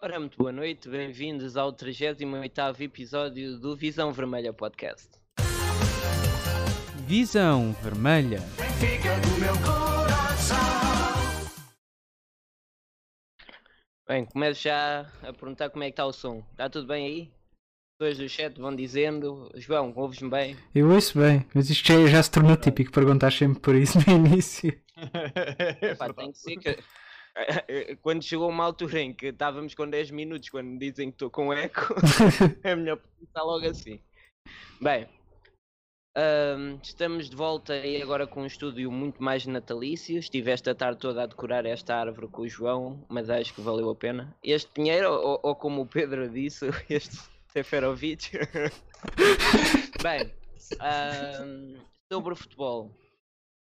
Ora, muito boa noite, bem-vindos ao 38 episódio do Visão Vermelha Podcast. Visão Vermelha. Bem, começo já a perguntar como é que está o som. Está tudo bem aí? Pessoas do chat vão dizendo. João, ouves-me bem? Eu ouço bem, mas isto já, já se tornou típico perguntar sempre por isso no início. Pá, tem que ser que. Quando chegou uma altura em que estávamos com 10 minutos, quando me dizem que estou com eco, é melhor perguntar logo assim. Bem, hum, estamos de volta e agora com um estúdio muito mais natalício. Estiveste a tarde toda a decorar esta árvore com o João, mas acho que valeu a pena. Este Pinheiro, ou, ou como o Pedro disse, este Seferovic. Bem, hum, sobre o futebol.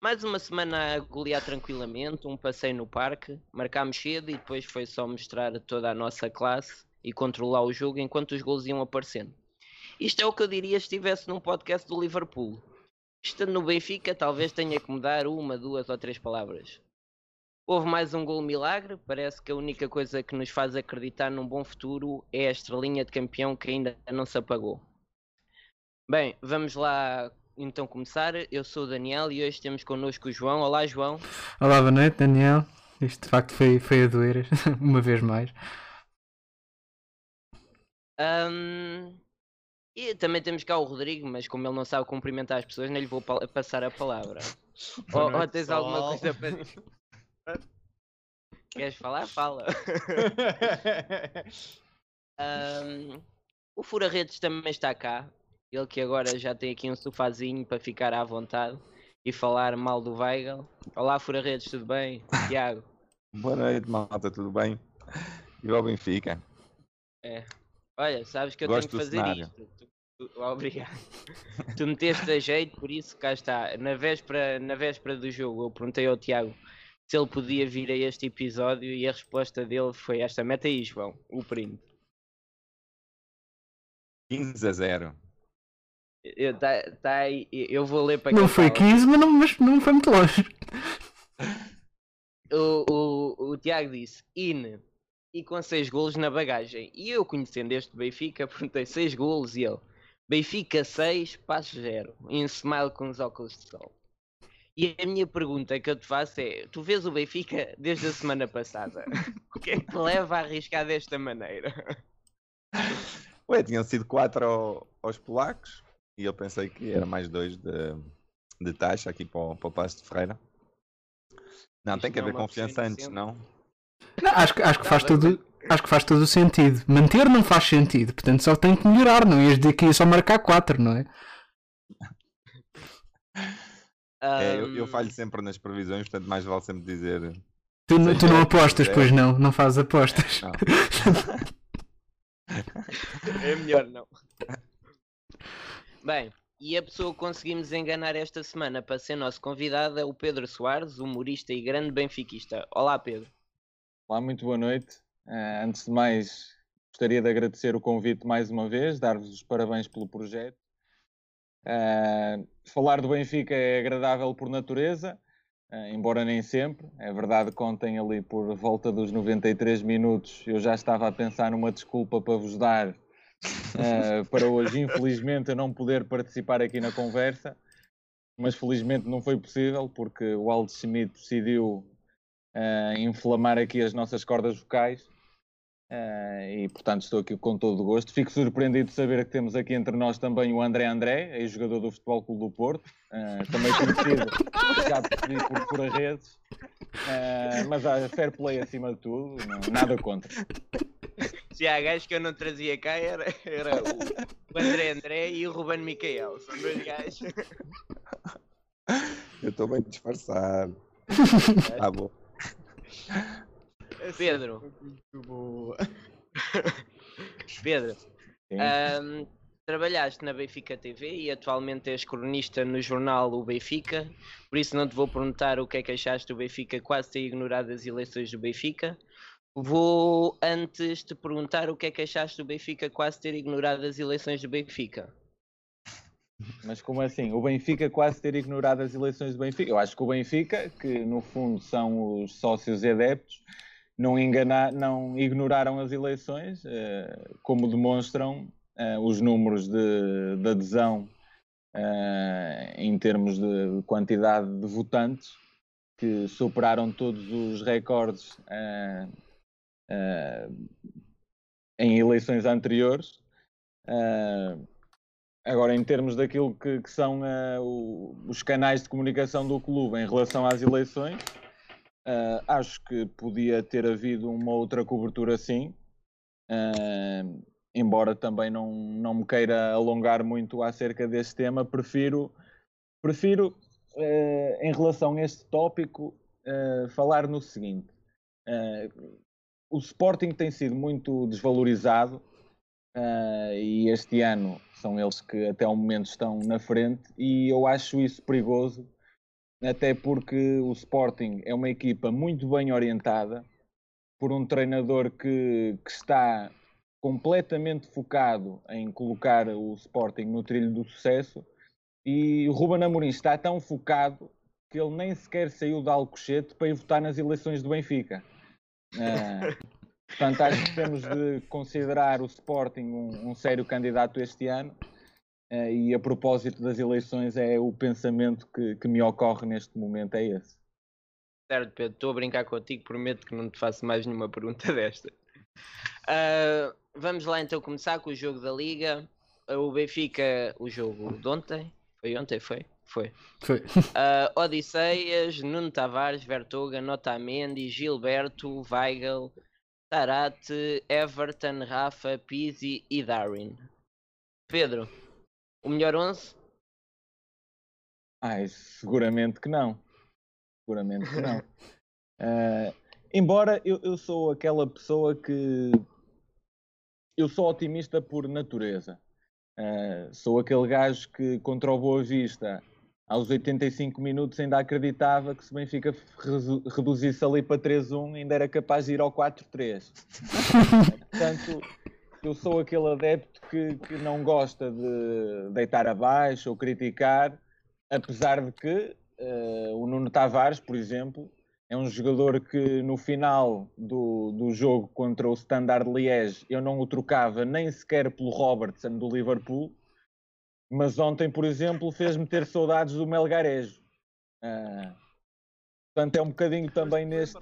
Mais uma semana a golear tranquilamente, um passeio no parque, marcámos cedo e depois foi só mostrar toda a nossa classe e controlar o jogo enquanto os gols iam aparecendo. Isto é o que eu diria se estivesse num podcast do Liverpool. Estando no Benfica, talvez tenha que mudar uma, duas ou três palavras. Houve mais um gol milagre, parece que a única coisa que nos faz acreditar num bom futuro é a estrelinha de campeão que ainda não se apagou. Bem, vamos lá então começar. Eu sou o Daniel e hoje temos connosco o João. Olá, João. Olá, boa noite, Daniel. Isto de facto foi, foi a doer, uma vez mais. Um, e também temos cá o Rodrigo, mas como ele não sabe cumprimentar as pessoas, não lhe vou pa passar a palavra. ou, ou tens pessoal. alguma coisa para dizer? Queres falar? Fala. um, o Fura-Redes também está cá. Ele que agora já tem aqui um sofazinho para ficar à vontade e falar mal do Weigel. Olá, Fura Redes, tudo bem? Tiago. Boa noite, malta, tudo bem? E ao Benfica. É. Olha, sabes que eu Gosto tenho que fazer isto. Tu, tu, obrigado. tu meteste a jeito, por isso cá está. Na véspera, na véspera do jogo, eu perguntei ao Tiago se ele podia vir a este episódio e a resposta dele foi esta. Mete aí, João, o print. 15 a 0. Eu, tá, tá aí, eu vou ler para Não foi fala. 15, mas não, mas não foi muito longe. O, o, o Tiago disse in e com 6 golos na bagagem. E eu, conhecendo este Benfica, perguntei 6 golos e ele Benfica 6, passo 0. Em smile com os óculos de sol. E a minha pergunta que eu te faço é: tu vês o Benfica desde a semana passada? o que é que te leva a arriscar desta maneira? Ué, tinham sido 4 ao, aos polacos, e eu pensei que era mais dois de, de taxa aqui para o, para o Passo de Freira. Não, Isto tem que haver é confiança antes, não? não acho, que, acho, que faz todo, acho que faz todo o sentido. Manter não faz sentido, portanto só tem que melhorar, não ias dizer que ia só marcar 4, não é? é eu, eu, falho sempre nas previsões, portanto mais vale sempre dizer. Tu, tu não apostas, pois não, não fazes apostas. Não. é melhor não. Bem, e a pessoa que conseguimos enganar esta semana para ser nosso convidado é o Pedro Soares, humorista e grande benfiquista. Olá, Pedro. Olá, muito boa noite. Uh, antes de mais, gostaria de agradecer o convite mais uma vez, dar-vos os parabéns pelo projeto. Uh, falar do Benfica é agradável por natureza, uh, embora nem sempre. É verdade que ontem, ali por volta dos 93 minutos, eu já estava a pensar numa desculpa para vos dar uh, para hoje, infelizmente, eu não poder participar aqui na conversa, mas felizmente não foi possível porque o Aldo Schmidt decidiu uh, inflamar aqui as nossas cordas vocais. Uh, e portanto estou aqui com todo o gosto. Fico surpreendido de saber que temos aqui entre nós também o André André, ex-jogador do Futebol Clube do Porto, uh, também conhecido, já por, por redes, uh, mas há fair play acima de tudo, não, nada contra. Se há gajos que eu não trazia cá era, era o, André André e o Ruben Micael. São dois gajos. Eu estou bem disfarçado. tá bom. Pedro. Pedro. Um, trabalhaste na Benfica TV e atualmente és cronista no jornal O Benfica, por isso não te vou perguntar o que é que achaste do Benfica quase ter ignorado as eleições do Benfica, Vou antes te perguntar o que é que achaste do Benfica quase ter ignorado as eleições do Benfica. Mas como assim? O Benfica quase ter ignorado as eleições do Benfica? Eu acho que o Benfica, que no fundo são os sócios e adeptos, não, enganar, não ignoraram as eleições, uh, como demonstram uh, os números de, de adesão em termos de quantidade de votantes, que superaram todos os recordes em eleições anteriores. Agora, em termos daquilo que, que são uh, o, os canais de comunicação do clube em relação às eleições, uh, acho que podia ter havido uma outra cobertura sim, uh, embora também não, não me queira alongar muito acerca deste tema, prefiro, prefiro em relação a este tópico, falar no seguinte. O Sporting tem sido muito desvalorizado Uh, e este ano são eles que até o momento estão na frente e eu acho isso perigoso, até porque o Sporting é uma equipa muito bem orientada por um treinador que, que está completamente focado em colocar o Sporting no trilho do sucesso e o Ruben Amorim está tão focado que ele nem sequer saiu de Alcochete para ir votar nas eleições do Benfica. Uh, Portanto, acho que temos de considerar o Sporting um, um sério candidato este ano. Uh, e a propósito das eleições, é o pensamento que, que me ocorre neste momento, é esse. Certo, Pedro, estou a brincar contigo, prometo que não te faço mais nenhuma pergunta desta. Uh, vamos lá então começar com o jogo da Liga. O Benfica, o jogo de ontem, foi ontem, foi? Foi. Foi. Uh, Odisseias, Nuno Tavares, Vertoga, Notamendi, Gilberto, Weigel, Tarate, Everton, Rafa, Pizzi e Darwin. Pedro, o melhor 11? Ai, seguramente que não. Seguramente que não. uh, embora eu, eu sou aquela pessoa que. Eu sou otimista por natureza. Uh, sou aquele gajo que contra o Boa Vista aos 85 minutos ainda acreditava que se o Benfica reduzisse ali para 3-1 ainda era capaz de ir ao 4-3. Portanto, eu sou aquele adepto que, que não gosta de deitar abaixo ou criticar, apesar de que uh, o Nuno Tavares, por exemplo, é um jogador que no final do, do jogo contra o Standard Liège eu não o trocava nem sequer pelo Robertson do Liverpool, mas ontem, por exemplo, fez-me ter saudades do Melgarejo. Ah, portanto, é um bocadinho também neste,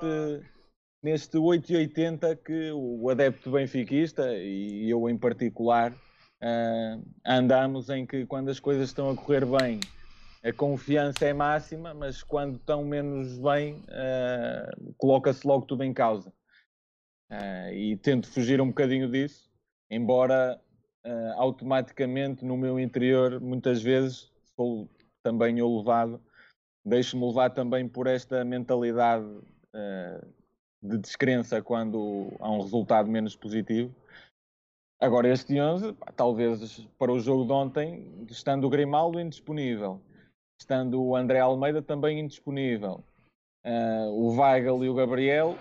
neste 880 que o adepto benfiquista, e eu em particular, ah, andamos em que quando as coisas estão a correr bem, a confiança é máxima, mas quando estão menos bem, ah, coloca-se logo tudo em causa. Ah, e tento fugir um bocadinho disso, embora uh, automaticamente no meu interior, muitas vezes, sou também eu levado, deixo-me levar também por esta mentalidade uh, de descrença quando há um resultado menos positivo. Agora, este 11, talvez para o jogo de ontem, estando o Grimaldo indisponível, estando o André Almeida também indisponível, uh, o Weigl e o Gabriel,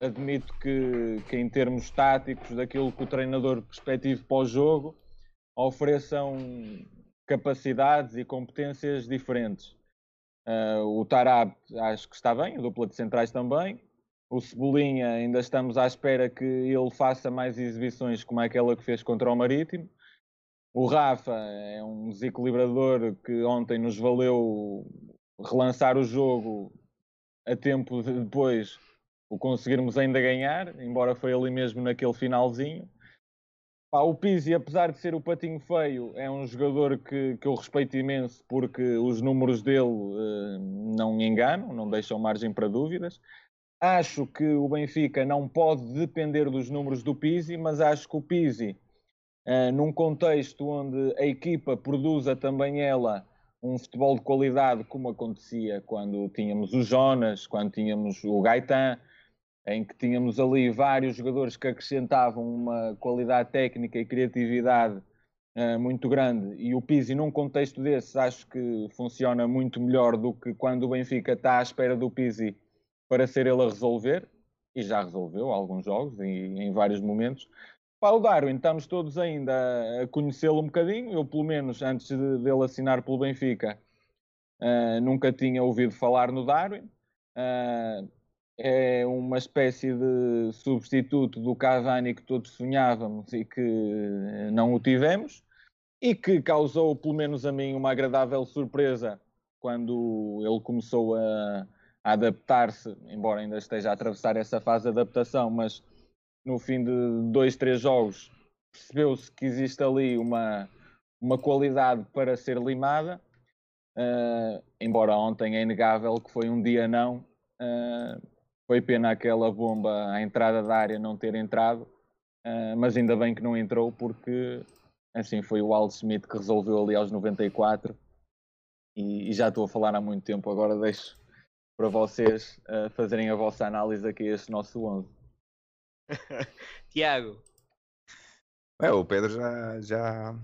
admito que, que em termos táticos, daquilo que o treinador perspectiva para o jogo, ofereçam capacidades e competências diferentes. Uh, o Tarab acho que está bem, a dupla de centrais também. O Cebolinha ainda estamos à espera que ele faça mais exibições como aquela que fez contra o Marítimo. O Rafa é um desequilibrador que ontem nos valeu relançar o jogo a tempo de depois o conseguirmos ainda ganhar, embora foi ali mesmo naquele finalzinho. Pá, o Pizzi, apesar de ser o patinho feio, é um jogador que, que eu respeito imenso porque os números dele uh, não me enganam, não deixam margem para dúvidas. Acho que o Benfica não pode depender dos números do Pizzi, mas acho que o Pizzi, uh, num contexto onde a equipa produza também ela um futebol de qualidade, como acontecia quando tínhamos o Jonas, quando tínhamos o Gaetan, em que tínhamos ali vários jogadores que acrescentavam uma qualidade técnica e criatividade uh, muito grande. E o Pizzi, num contexto desses, acho que funciona muito melhor do que quando o Benfica está à espera do Pizzi para ser ele a resolver, e já resolveu alguns jogos e em vários momentos. Para o Darwin, estamos todos ainda a conhecê-lo um bocadinho. Eu, pelo menos, antes de, dele assinar pelo Benfica, uh, nunca tinha ouvido falar no Darwin. Uh, é uma espécie de substituto do Cavani que todos sonhávamos e que não o tivemos e que causou, pelo menos a mim, uma agradável surpresa quando ele começou a, a adaptar-se, embora ainda esteja a atravessar essa fase de adaptação, mas no fim de dois, três jogos percebeu-se que existe ali uma, uma qualidade para ser limada, uh, embora ontem é inegável que foi um dia não, uh, foi pena aquela bomba à entrada da área não ter entrado, uh, mas ainda bem que não entrou porque assim foi o Al Smith que resolveu ali aos 94 e, e já estou a falar há muito tempo, agora deixo para vocês fazerem a vossa análise aqui a este nosso 11. Tiago. É, o Pedro já, já,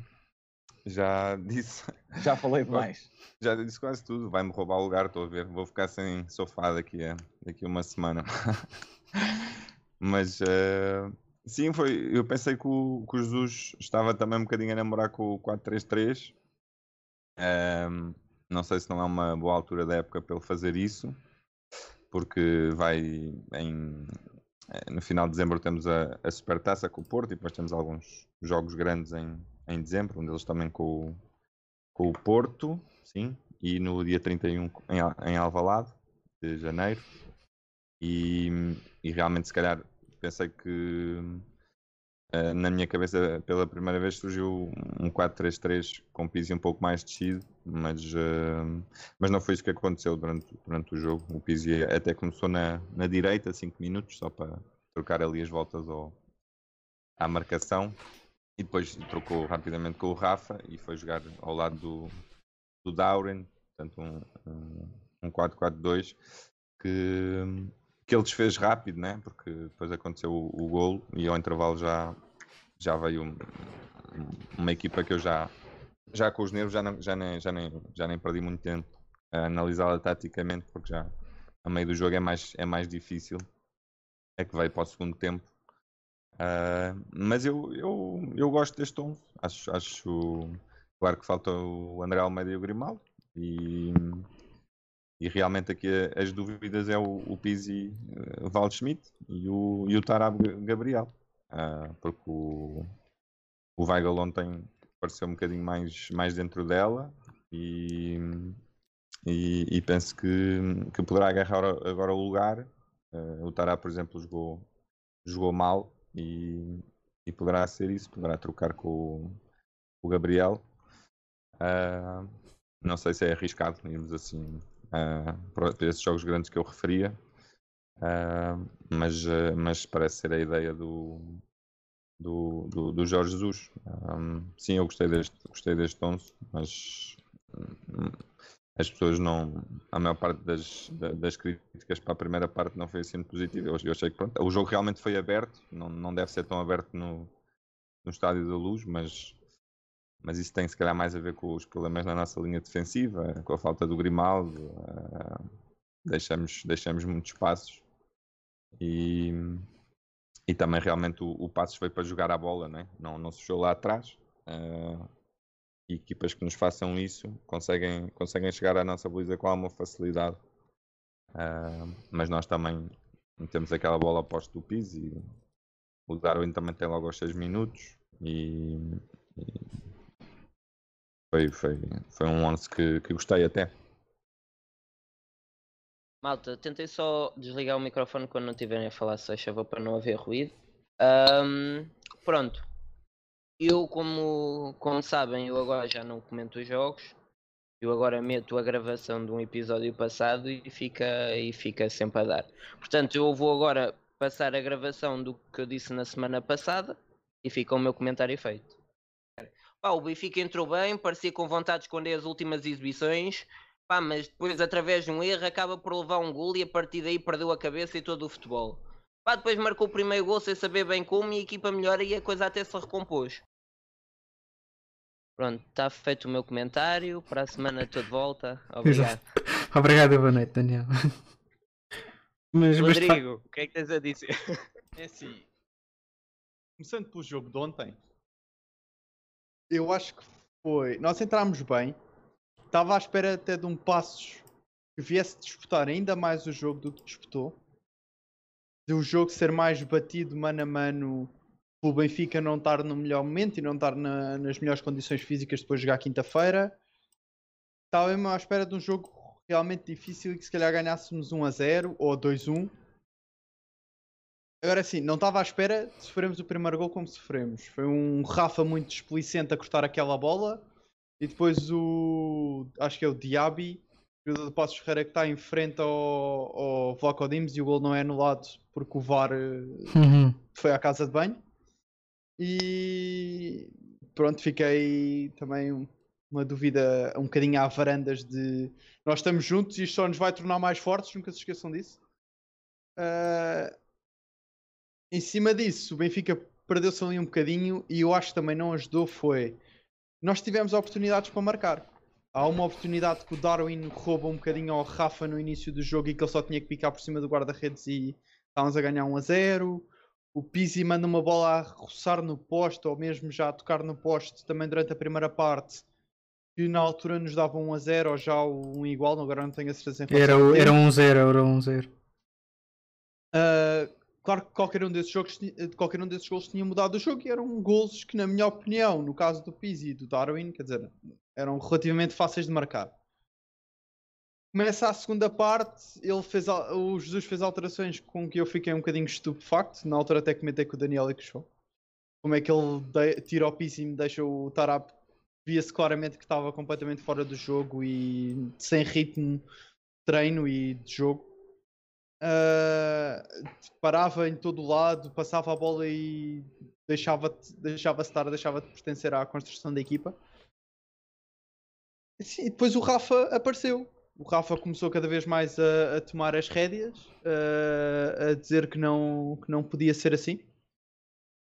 já disse. Já falei demais. Já disse quase tudo. Vai-me roubar o lugar, estou a ver. Vou ficar sem sofá daqui a, daqui a uma semana. Mas uh, sim, foi. Eu pensei que o, que o Jesus estava também um bocadinho a namorar com o 4-3-3. Um, não sei se não é uma boa altura da época para ele fazer isso, porque vai em eh, no final de dezembro temos a, a Supertaça com o Porto e depois temos alguns jogos grandes em, em dezembro, um deles também com o, com o Porto, sim, e no dia 31 em, em Alvalade, de janeiro. E, e realmente, se calhar, pensei que uh, na minha cabeça pela primeira vez surgiu um 4-3-3 com Pizzi um pouco mais descido, mas, uh, mas não foi isso que aconteceu durante, durante o jogo. O Pizzi até começou na, na direita, 5 minutos, só para trocar ali as voltas ao, à marcação e depois trocou rapidamente com o Rafa e foi jogar ao lado do, do Dauren, portanto um, um, um 4-4-2 que, que ele desfez rápido, né? porque depois aconteceu o, o golo e ao intervalo já, já veio um, uma equipa que eu já, já com os nervos já, não, já, nem, já, nem, já nem perdi muito tempo a analisá-la taticamente porque já a meio do jogo é mais, é mais difícil é que veio para o segundo tempo Uh, mas eu, eu, eu gosto deste 11. Acho, acho claro que falta o André Almeida e o Grimaldo. E, e realmente aqui as dúvidas é o, o Pizzi Waldschmidt e o, e o Tarab Gabriel. Uh, porque o, o Weigl ontem pareceu um bocadinho mais, mais dentro dela e, e, e penso que, que poderá agarrar agora o lugar. Uh, o Tarab, por exemplo, jogou, jogou mal e, e poderá ser isso, poderá trocar com o, o Gabriel. Uh, não sei se é arriscado irmos assim uh, para esses jogos grandes que eu referia, uh, mas, mas parece ser a ideia do, do, do, do Jorge Jesus. Um, sim, eu gostei deste, gostei deste 11, mas as pessoas não. A maior parte das, das críticas para a primeira parte não foi assim positiva. Eu, eu achei que pronto, o jogo realmente foi aberto, não, não deve ser tão aberto no, no estádio da luz, mas, mas isso tem se calhar mais a ver com os problemas na nossa linha defensiva, com a falta do Grimaldo. Uh, deixamos, deixamos muitos passos e, e também realmente o, o foi para jogar a bola, né? não, não se fechou lá atrás. Uh, e equipas que nos façam isso conseguem, conseguem chegar à nossa baliza com alguma facilidade. Uh, mas nós também temos aquela bola oposta do e o Darwin também tem logo aos 6 minutos e, foi, foi, foi um 11 que, que gostei até. Malta, tentei só desligar o microfone quando não estiverem a falar, se achava para não haver ruído. Um, pronto, eu, como, como sabem, eu agora já não comento os jogos. Eu agora meto a gravação de um episódio passado e fica, e fica sempre a dar. Portanto, eu vou agora passar a gravação do que eu disse na semana passada e fica o meu comentário feito. Pá, o Benfica entrou bem, parecia com vontade de esconder as últimas exibições, pá, mas depois, através de um erro, acaba por levar um gol e a partir daí perdeu a cabeça e todo o futebol. Pá, depois marcou o primeiro gol sem saber bem como e a equipa melhora e a coisa até se recompôs. Pronto, está feito o meu comentário. Para a semana estou de volta. Obrigado. Obrigado, boa noite, Daniel. Mas, Rodrigo, o que é que tens a dizer? É assim, começando pelo jogo de ontem, eu acho que foi. Nós entramos bem, estava à espera até de um Passos que viesse disputar ainda mais o jogo do que disputou. do jogo ser mais batido mano a mano o Benfica não estar no melhor momento e não estar na, nas melhores condições físicas depois de jogar quinta-feira. Estava mesmo à espera de um jogo realmente difícil e que se calhar ganhássemos 1 a 0 ou 2 a 1. Agora sim, não estava à espera de sofrermos o primeiro gol como sofremos. Foi um Rafa muito desplicente a cortar aquela bola e depois o. acho que é o Diaby, o de Passos Ferreira que está em frente ao, ao Vlaco Dimes e o gol não é anulado porque o VAR uhum. foi à casa de banho. E pronto, fiquei também uma dúvida um bocadinho à varandas de nós estamos juntos e isto só nos vai tornar mais fortes, nunca se esqueçam disso. Uh, em cima disso, o Benfica perdeu-se ali um bocadinho e eu acho que também não ajudou foi nós tivemos oportunidades para marcar. Há uma oportunidade que o Darwin rouba um bocadinho ao Rafa no início do jogo e que ele só tinha que picar por cima do guarda-redes e estávamos a ganhar 1 a 0. O Pizzi manda uma bola a roçar no poste ou mesmo já a tocar no poste também durante a primeira parte que na altura nos dava 1 a 0 ou já um igual, agora não tenho a certeza. Era, era 1 a 0, era 1 a 0. Uh, Claro que qualquer um desses jogos, qualquer um desses gols tinha mudado o jogo e eram gols que, na minha opinião, no caso do Pizzi e do Darwin, quer dizer, eram relativamente fáceis de marcar. Começa a segunda parte, ele fez, o Jesus fez alterações com que eu fiquei um bocadinho estupefacto. Na altura até comentei com o Daniel e com. Como é que ele tira o Pizzi e me deixa o Tarap. Via-se claramente que estava completamente fora do jogo e sem ritmo de treino e de jogo uh, parava em todo o lado, passava a bola e deixava-se deixava estar, deixava de pertencer à construção da equipa. E depois o Rafa apareceu. O Rafa começou cada vez mais a, a tomar as rédeas, uh, a dizer que não, que não podia ser assim.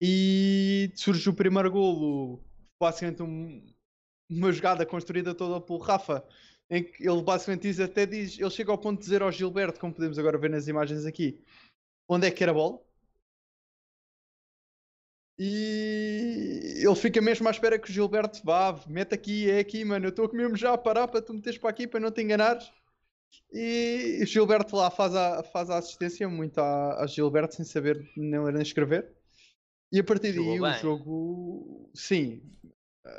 E surge o primeiro golo, basicamente um, uma jogada construída toda pelo Rafa, em que ele basicamente diz, até diz, ele chega ao ponto de dizer ao Gilberto, como podemos agora ver nas imagens aqui, onde é que era a bola. E ele fica mesmo à espera que o Gilberto vá, mete aqui, é aqui, mano. Eu estou mesmo já a parar para tu meteres para aqui para não te enganares. E o Gilberto lá faz a, faz a assistência muito a, a Gilberto sem saber nem ler nem escrever. E a partir daí o jogo. Sim,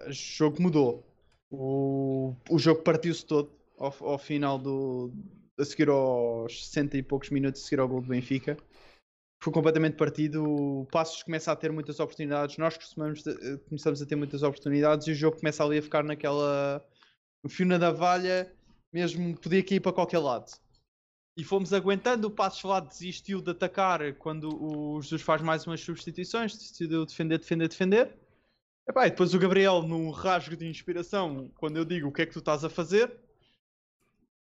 o jogo mudou. O, o jogo partiu-se todo ao, ao, final do. a seguir aos 60 e poucos minutos a seguir ao gol do Benfica. Foi completamente partido. O Passos começa a ter muitas oportunidades. Nós costumamos, começamos a ter muitas oportunidades e o jogo começa ali a ficar naquela. no fio na navalha, mesmo podia cair para qualquer lado. E fomos aguentando. O Passos lá desistiu de atacar quando o Jesus faz mais umas substituições. Decidiu defender, defender, defender Epá, e depois o Gabriel, num rasgo de inspiração, quando eu digo o que é que tu estás a fazer,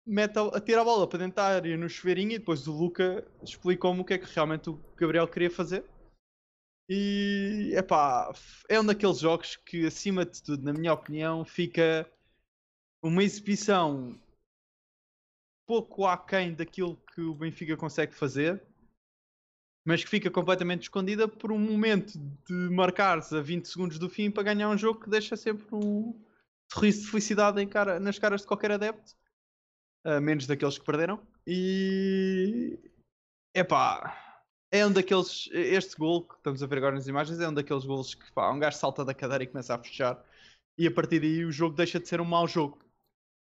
mete a, a a bola para dentro da área no chuveirinho e depois o Luca explicou-me o que é que realmente o Gabriel queria fazer. E epá, é um daqueles jogos que, acima de tudo, na minha opinião, fica uma exibição pouco aquém daquilo que o Benfica consegue fazer mas que fica completamente escondida por um momento de marcar-se a 20 segundos do fim para ganhar um jogo que deixa sempre um sorriso de felicidade cara, nas caras de qualquer adepto, uh, menos daqueles que perderam. E epá, é um daqueles. Este gol que estamos a ver agora nas imagens é um daqueles gols que pá, um gajo salta da cadeira e começa a fechar, e a partir daí o jogo deixa de ser um mau jogo.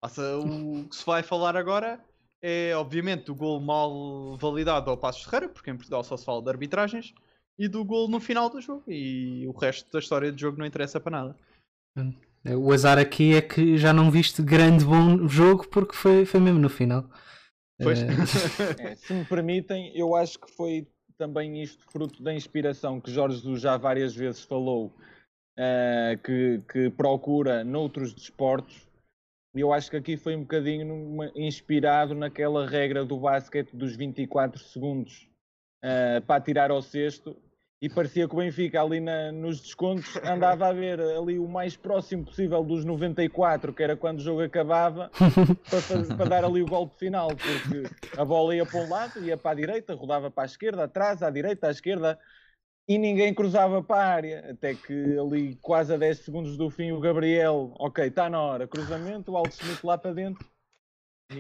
Passa, o que se vai falar agora é obviamente o gol mal validado ao Passos Ferreira, porque em Portugal só se fala de arbitragens, e do gol no final do jogo. E o resto da história do jogo não interessa para nada. O azar aqui é que já não viste grande bom jogo porque foi, foi mesmo no final. Pois. É... é, se me permitem, eu acho que foi também isto fruto da inspiração que Jorge já várias vezes falou, uh, que, que procura noutros desportos e eu acho que aqui foi um bocadinho inspirado naquela regra do basquete dos 24 segundos uh, para tirar ao cesto. E parecia que o Benfica ali na, nos descontos andava a ver ali o mais próximo possível dos 94, que era quando o jogo acabava, para, fazer, para dar ali o golpe final, porque a bola ia para um lado, ia para a direita, rodava para a esquerda, atrás, à direita, à esquerda, e ninguém cruzava para a área, até que ali quase a 10 segundos do fim o Gabriel, ok, está na hora, cruzamento, o Aldo Smith lá para dentro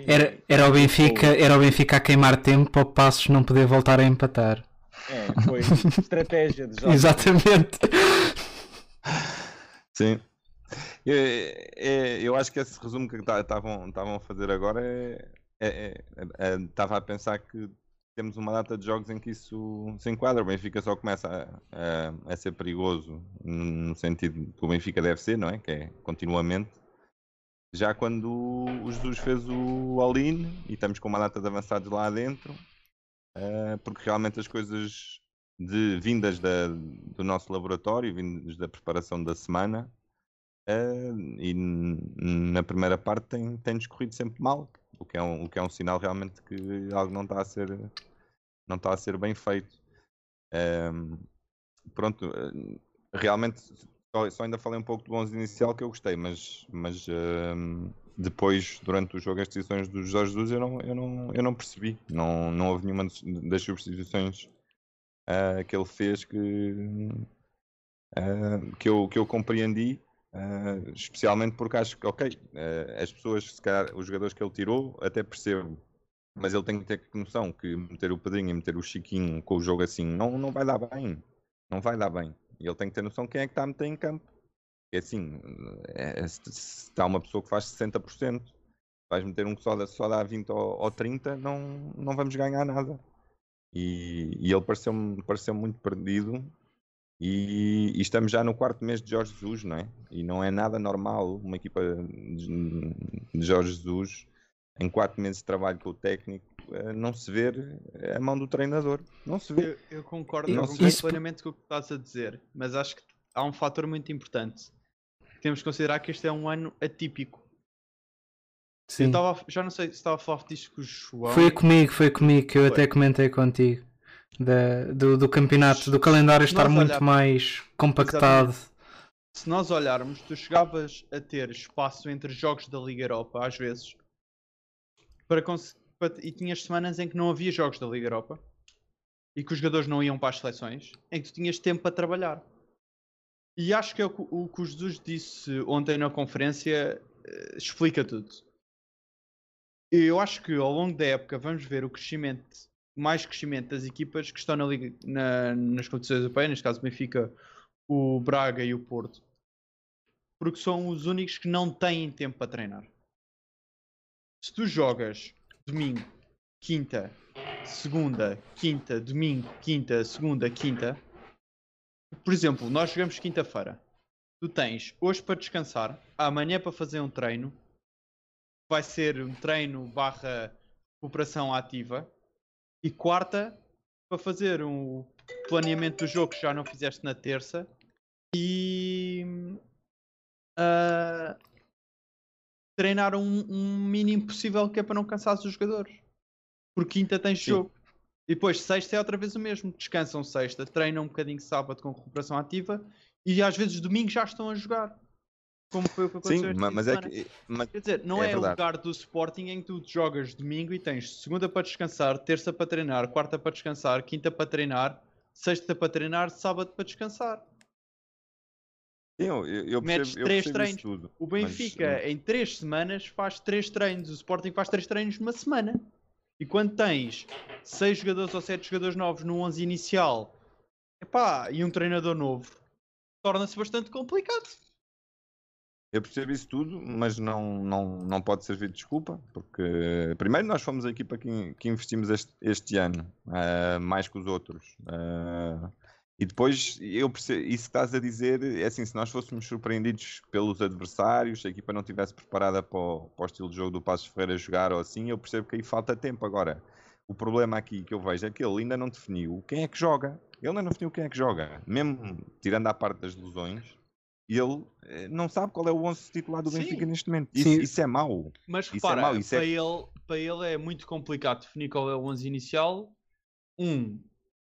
Era, era, o Benfica, era o Benfica a queimar tempo para o Passos não poder voltar a empatar. É, foi estratégia de jogos. Exatamente. Sim. Eu, é, eu acho que esse resumo que estavam a fazer agora é, é, é, estava a pensar que temos uma data de jogos em que isso se enquadra. O Benfica só começa a, a, a, ser perigoso no sentido que o Benfica deve ser, não é? Que é continuamente. Já quando o Jesus fez o all-in e estamos com uma data de avançados lá dentro, uh, porque realmente as coisas de, vindas da, do nosso laboratório, vindas da preparação da semana, uh, e na primeira parte tem, tem corrido sempre mal, o que, é um, o que é um sinal realmente que algo não está a ser, não está a ser bem feito. Um, pronto, eh, realmente só, só, ainda falei um pouco do 11 inicial que eu gostei, mas, mas um, depois, durante o jogo, as decisões do Jorge Jesus eu não, eu não, eu não percebi. Não, não houve nenhuma das substituições uh, que ele fez que, uh, que, eu, que eu compreendi. Uh, especialmente porque acho que, ok, uh, as pessoas, se calhar, os jogadores que ele tirou, até percebo, mas ele tem que ter noção que meter o Pedrinho e meter o Chiquinho com o jogo assim não, não vai dar bem, não vai dar bem. E ele tem que ter noção quem é que está a meter em campo. É assim, é, se está uma pessoa que faz 60%, vais meter um que só dá, só dá 20 ou, ou 30, não, não vamos ganhar nada. E, e ele pareceu-me pareceu muito perdido e, e, estamos já no quarto mês de Jorge Jesus, não é? E não é nada normal uma equipa de Jorge Jesus, em quatro meses de trabalho com o técnico, eh, não se ver a mão do treinador. Não se vê. Eu, eu concordo, eu concordo isso... plenamente com o que estás a dizer, mas acho que há um fator muito importante. Temos que considerar que este é um ano atípico. Sim. Eu tava, já não sei se estava a falar disto com o João. Foi comigo, foi comigo que eu foi. até comentei contigo da, do, do campeonato, do calendário estar muito mais compactado. Exatamente. Se nós olharmos, tu chegavas a ter espaço entre jogos da Liga Europa, às vezes, para, e tinhas semanas em que não havia jogos da Liga Europa e que os jogadores não iam para as seleções, em que tu tinhas tempo para trabalhar. E acho que é o, o que o Jesus disse ontem na conferência uh, explica tudo. Eu acho que ao longo da época vamos ver o crescimento mais crescimento das equipas que estão na Liga, na, nas competições europeias, neste caso Benfica, o Braga e o Porto, porque são os únicos que não têm tempo para treinar. Se tu jogas domingo, quinta, segunda, quinta, domingo, quinta, segunda, quinta, por exemplo, nós jogamos quinta-feira. Tu tens hoje para descansar, amanhã para fazer um treino, vai ser um treino barra recuperação ativa, e quarta para fazer um planeamento do jogo que já não fizeste na terça e uh, treinar um, um, mínimo possível que é para não cansar os jogadores. Porque quinta tens Sim. jogo. E depois sexta é outra vez o mesmo. Descansam sexta, treinam um bocadinho sábado com recuperação ativa e às vezes domingo já estão a jogar como foi o que aconteceu Sim, mas é que, mas Quer dizer, não é, é o lugar do Sporting em que tu jogas domingo e tens segunda para descansar, terça para treinar, quarta para descansar, quinta para treinar, sexta para treinar, sábado para descansar. Sim, eu, eu Metes percebo, três treinos. Tudo, o Benfica mas... em três semanas faz três treinos, o Sporting faz três treinos numa semana. E quando tens seis jogadores ou sete jogadores novos no 11 inicial epá, e um treinador novo, torna-se bastante complicado. Eu percebo isso tudo, mas não, não, não pode servir de desculpa, porque primeiro nós fomos a equipa que, que investimos este, este ano, uh, mais que os outros. Uh, e depois, eu percebo, isso que estás a dizer, é assim, se nós fôssemos surpreendidos pelos adversários, se a equipa não estivesse preparada para o, para o estilo de jogo do Passos Ferreira jogar ou assim, eu percebo que aí falta tempo. Agora, o problema aqui que eu vejo é que ele ainda não definiu quem é que joga. Ele ainda não definiu quem é que joga. Mesmo tirando a parte das lesões, ele eh, não sabe qual é o 11 titular do Benfica Sim. neste momento. Isso, isso, é mau. Mas isso é repara, é mau. Isso para, é... Ele, para ele é muito complicado definir qual é o 11 inicial. Um,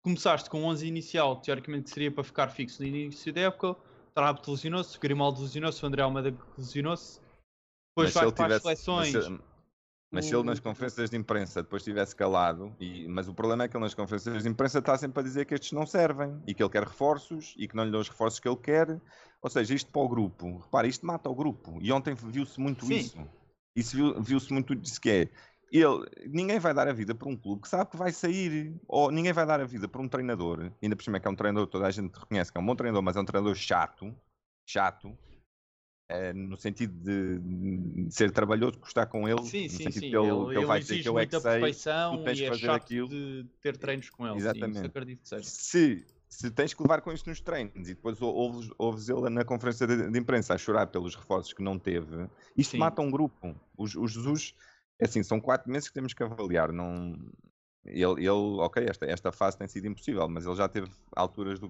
começaste com o 11 inicial, teoricamente seria para ficar fixo no início da época. O Tarabto lesionou-se, o Grimaldo lesionou-se, o André Almeida lesionou-se. Depois vai para tivesse, as seleções. Mas se ele nas conferências de imprensa depois estivesse calado, e, mas o problema é que ele nas conferências de imprensa está sempre a dizer que estes não servem e que ele quer reforços e que não lhe dão os reforços que ele quer. Ou seja, isto para o grupo, repara, isto mata o grupo. E ontem viu-se muito Sim. isso. Isso viu-se viu muito disso que é. Ele, ninguém vai dar a vida para um clube que sabe que vai sair, ou ninguém vai dar a vida para um treinador, ainda por cima é que é um treinador, toda a gente reconhece que é um bom treinador, mas é um treinador chato, chato, é, no sentido de, de, ser trabalhoso, gostar com ele, sim, no sim, sentido sim. que ele, ele, que ele vai dizer que eu é que sei, tu tens que é fazer aquilo. de ter treinos com ele. Exatamente. Sim, acredito que seja. Se, se tens que levar com isto nos treinos e depois ouves, ouves ele na conferência de, de, imprensa a chorar pelos reforços que não teve, isto mata um grupo. Os, os Jesus, é assim, são quatro meses que temos que avaliar. Não, ele, ele ok, esta, esta fase tem sido impossível, mas ele já teve alturas do,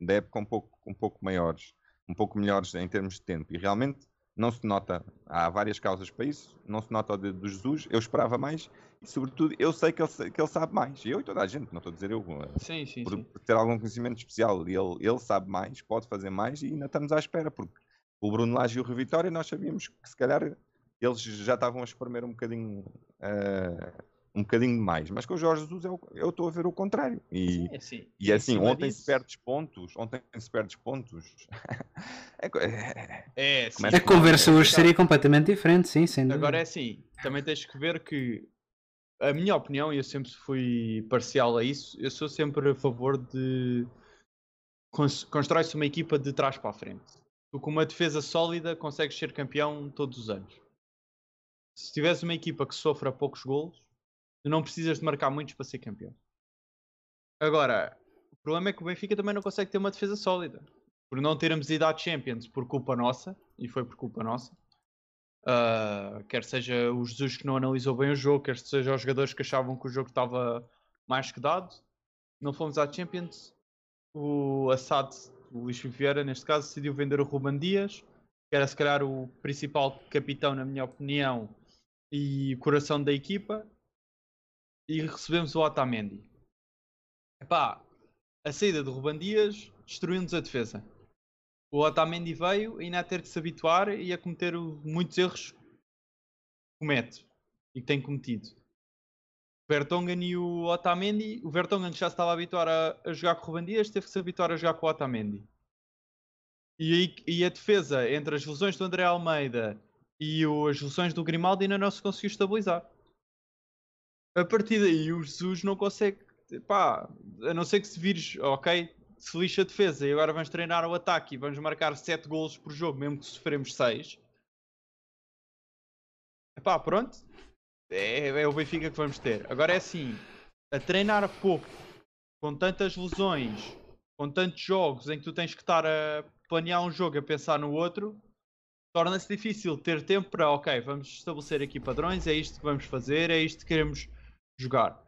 da época um pouco, um pouco maiores, um pouco melhores em termos de tempo. E realmente não se nota, há várias causas para isso, não se nota o dedo do Jesus, eu esperava mais e sobretudo eu sei que ele, que ele sabe mais, eu e toda a gente, não estou a dizer eu, eh, sim, sim, por, sim. ter algum conhecimento especial, ele, ele sabe mais, pode fazer mais e ainda estamos à espera, porque o Bruno Lage e o Rio Vitória nós sabíamos que se calhar eles já estavam a espremer um bocadinho uh, um bocadinho demais, mas com o Jorge Jesus eu, eu estou a ver o contrário. E, é assim, e assim, ontem disso... se perdes pontos, ontem se perdes pontos. é, é, é assim, a conversa hoje seria completamente diferente, sim, sem dúvida. Agora é assim, também tens que ver que a minha opinião, e eu sempre fui parcial a isso, eu sou sempre a favor de constrói-se uma equipa de trás para a frente. Tu com uma defesa sólida consegues ser campeão todos os anos. Se tivesse uma equipa que sofra poucos golos, Tu não precisas de marcar muitos para ser campeão. Agora, o problema é que o Benfica também não consegue ter uma defesa sólida. Por não termos ido à Champions por culpa nossa, e foi por culpa nossa. Uh, quer seja o Jesus que não analisou bem o jogo, quer seja os jogadores que achavam que o jogo estava mais que dado. Não fomos à Champions. O Assad, o Luís Vieira, neste caso, decidiu vender o Ruban Dias, que era se calhar o principal capitão, na minha opinião, e coração da equipa e recebemos o Otamendi. Epá, a saída do Ruban Dias destruiu-nos a defesa. O Otamendi veio ainda a ter que se habituar e a cometer muitos erros que comete e que tem cometido. O Vertonghen e o Otamendi, o Vertonghen já se estava a habituar a, a jogar com o Ruban Dias, teve que se habituar a jogar com o Otamendi. E, e a defesa entre as lesões do André Almeida e as lesões do Grimaldi ainda não se conseguiu estabilizar a partir daí o Jesus não consegue. Pá, a não ser que se vires, ok, se lixa a defesa e agora vamos treinar o ataque e vamos marcar 7 golos por jogo, mesmo que sofremos 6. Pá, pronto. É, é, o Benfica que vamos ter. Agora é assim, a treinar pouco, com tantas lesões, com tantos jogos em que tu tens que estar a planear um jogo a pensar no outro, torna-se difícil ter tempo para, ok, vamos estabelecer aqui padrões, é isto que vamos fazer, é isto que queremos jogar.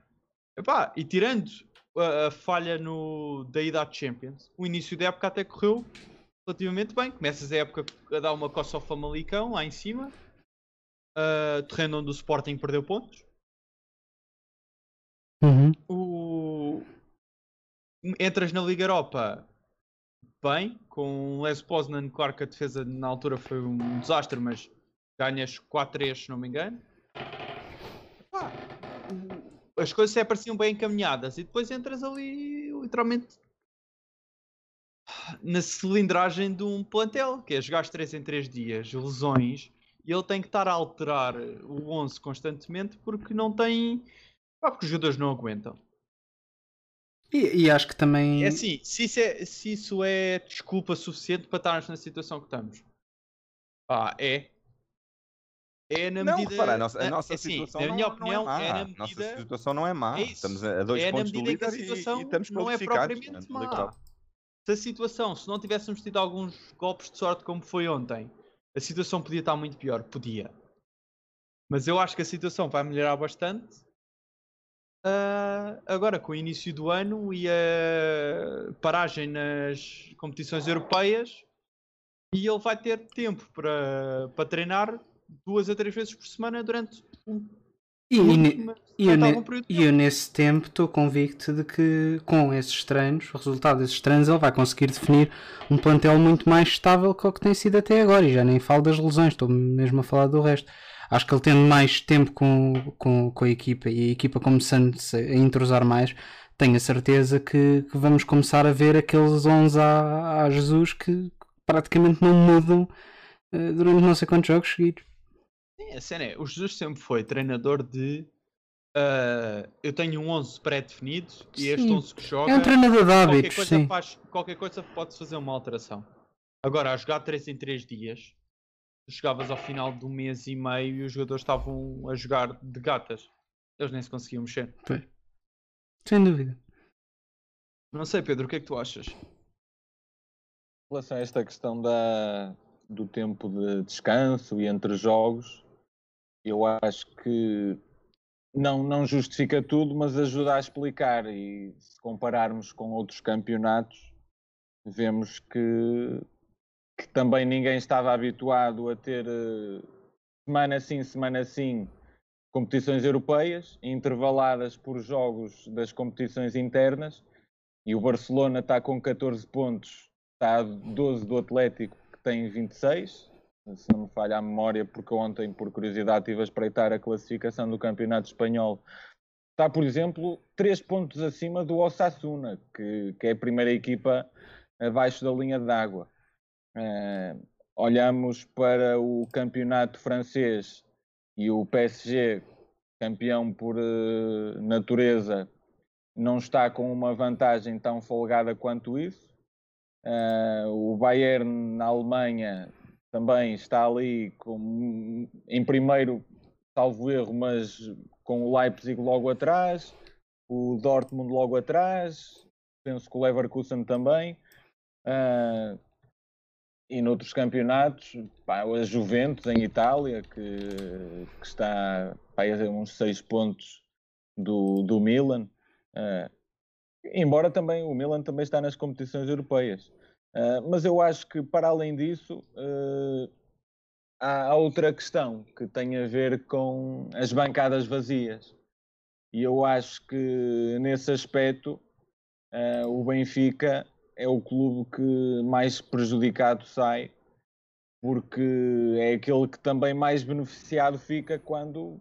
Epá, e tirando a, a, falha no, da ida à Champions, o início da época até correu relativamente bem. Começas a época a dar uma coça ao Famalicão lá em cima, uh, terreno onde o Sporting perdeu pontos. Uhum. O... Entras na Liga Europa bem, com Les Poznan, claro que a defesa na altura foi um desastre, mas ganhas 4-3 se não me engano as coisas até pareciam bem encaminhadas e depois entras ali literalmente na cilindragem de um plantel, que é jogar 3 em 3 dias, lesões, e ele tem que estar a alterar o 11 constantemente porque não tem. Ah, porque os jogadores não aguentam. E, e, acho que também. É assim, se isso é, se isso é desculpa suficiente para estarmos na situação que estamos. Ah, é. É na não, medida. Repara, a nossa, a nossa assim, situação na minha não, opinião, não é má. é na medida... Nossa situação não é má. É estamos a dois é pontos do líder a situação e, e estamos não é qualificados. propriamente má. Se a situação, se não tivéssemos tido alguns golpes de sorte como foi ontem, a situação podia estar muito pior. Podia. Mas eu acho que a situação vai melhorar bastante. Uh, agora, com o início do ano e a paragem nas competições europeias, e ele vai ter tempo para, para treinar duas a três vezes por semana durante um e, e, eu, ne, e eu, nesse tempo estou convicto de que com esses treinos, o resultado desses treinos, ele vai conseguir definir um plantel muito mais estável que o que tem sido até agora. E já nem falo das lesões, estou mesmo a falar do resto. Acho que ele tendo mais tempo com, com, com a equipa e a equipa começando a entrosar mais, tenho a certeza que, que vamos começar a ver aqueles 11 a, a Jesus que praticamente não mudam uh, durante não sei quantos jogos seguidos. Sim, a cena é, o Jesus sempre foi treinador de uh, eu tenho um 11 pré-definido e este 11 que joga. É um treinador de hábitos, qualquer coisa, sim. Faz, qualquer coisa pode fazer uma alteração. Agora, a jogar 3 em 3 dias, chegavas ao final de um mês e meio e os jogadores estavam a jogar de gatas. Eles nem se conseguiam mexer. Sem dúvida. Não sei, Pedro, o que é que tu achas? Em relação a esta questão da, do tempo de descanso e entre jogos, eu acho que não, não justifica tudo, mas ajuda a explicar. E se compararmos com outros campeonatos, vemos que, que também ninguém estava habituado a ter uh, semana sim, semana sim competições europeias, intervaladas por jogos das competições internas. E o Barcelona está com 14 pontos, está a 12 do Atlético, que tem 26 se não me falha a memória, porque ontem, por curiosidade, estive a espreitar a classificação do Campeonato Espanhol. Está, por exemplo, três pontos acima do Osasuna, que, que é a primeira equipa abaixo da linha d'água. Uh, olhamos para o campeonato francês e o PSG, campeão por uh, natureza, não está com uma vantagem tão folgada quanto isso. Uh, o Bayern na Alemanha também está ali com, em primeiro, salvo erro, mas com o Leipzig logo atrás, o Dortmund logo atrás, penso que o Leverkusen também. Uh, e noutros campeonatos, pá, a Juventus em Itália, que, que está pá, a uns 6 pontos do, do Milan. Uh, embora também o Milan também está nas competições europeias. Uh, mas eu acho que, para além disso, uh, há outra questão que tem a ver com as bancadas vazias. E eu acho que, nesse aspecto, o Benfica é o clube que mais prejudicado sai, porque é aquele que também mais beneficiado fica quando